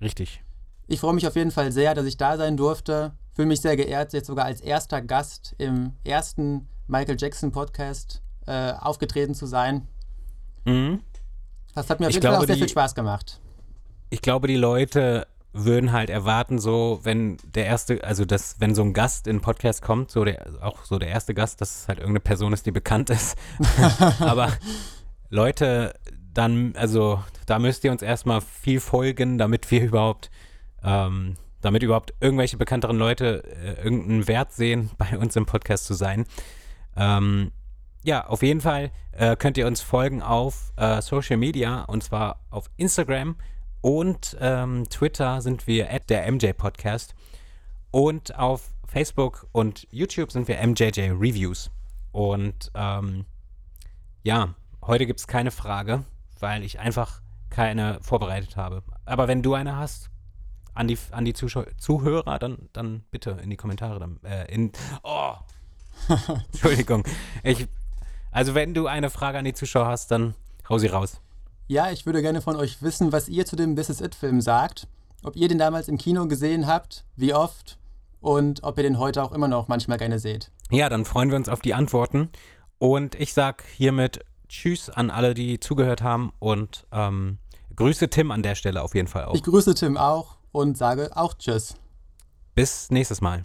Richtig. Ich freue mich auf jeden Fall sehr, dass ich da sein durfte. Fühle mich sehr geehrt, jetzt sogar als erster Gast im ersten Michael Jackson Podcast äh, aufgetreten zu sein. Mhm. Das hat mir auf jeden Fall auch sehr die- viel Spaß gemacht. Ich glaube, die Leute würden halt erwarten, so, wenn der erste, also das, wenn so ein Gast in den Podcast kommt, so der, auch so der erste Gast, dass es halt irgendeine Person ist, die bekannt ist. Aber Leute, dann, also da müsst ihr uns erstmal viel folgen, damit wir überhaupt, ähm, damit überhaupt irgendwelche bekannteren Leute äh, irgendeinen Wert sehen, bei uns im Podcast zu sein. Ähm, ja, auf jeden Fall äh, könnt ihr uns folgen auf äh, Social Media und zwar auf Instagram und ähm, Twitter sind wir at der MJ Podcast und auf Facebook und YouTube sind wir MJJ Reviews. Und ähm, ja, heute gibt es keine Frage, weil ich einfach keine vorbereitet habe. Aber wenn du eine hast, an die, an die Zuschau Zuhörer, dann, dann bitte in die Kommentare. Dann, äh, in, oh, Entschuldigung. Ich, also wenn du eine Frage an die Zuschauer hast, dann hau sie raus. Ja, ich würde gerne von euch wissen, was ihr zu dem This Is It-Film sagt. Ob ihr den damals im Kino gesehen habt, wie oft und ob ihr den heute auch immer noch manchmal gerne seht. Ja, dann freuen wir uns auf die Antworten. Und ich sag hiermit Tschüss an alle, die zugehört haben und ähm, grüße Tim an der Stelle auf jeden Fall auch. Ich grüße Tim auch und sage auch Tschüss. Bis nächstes Mal.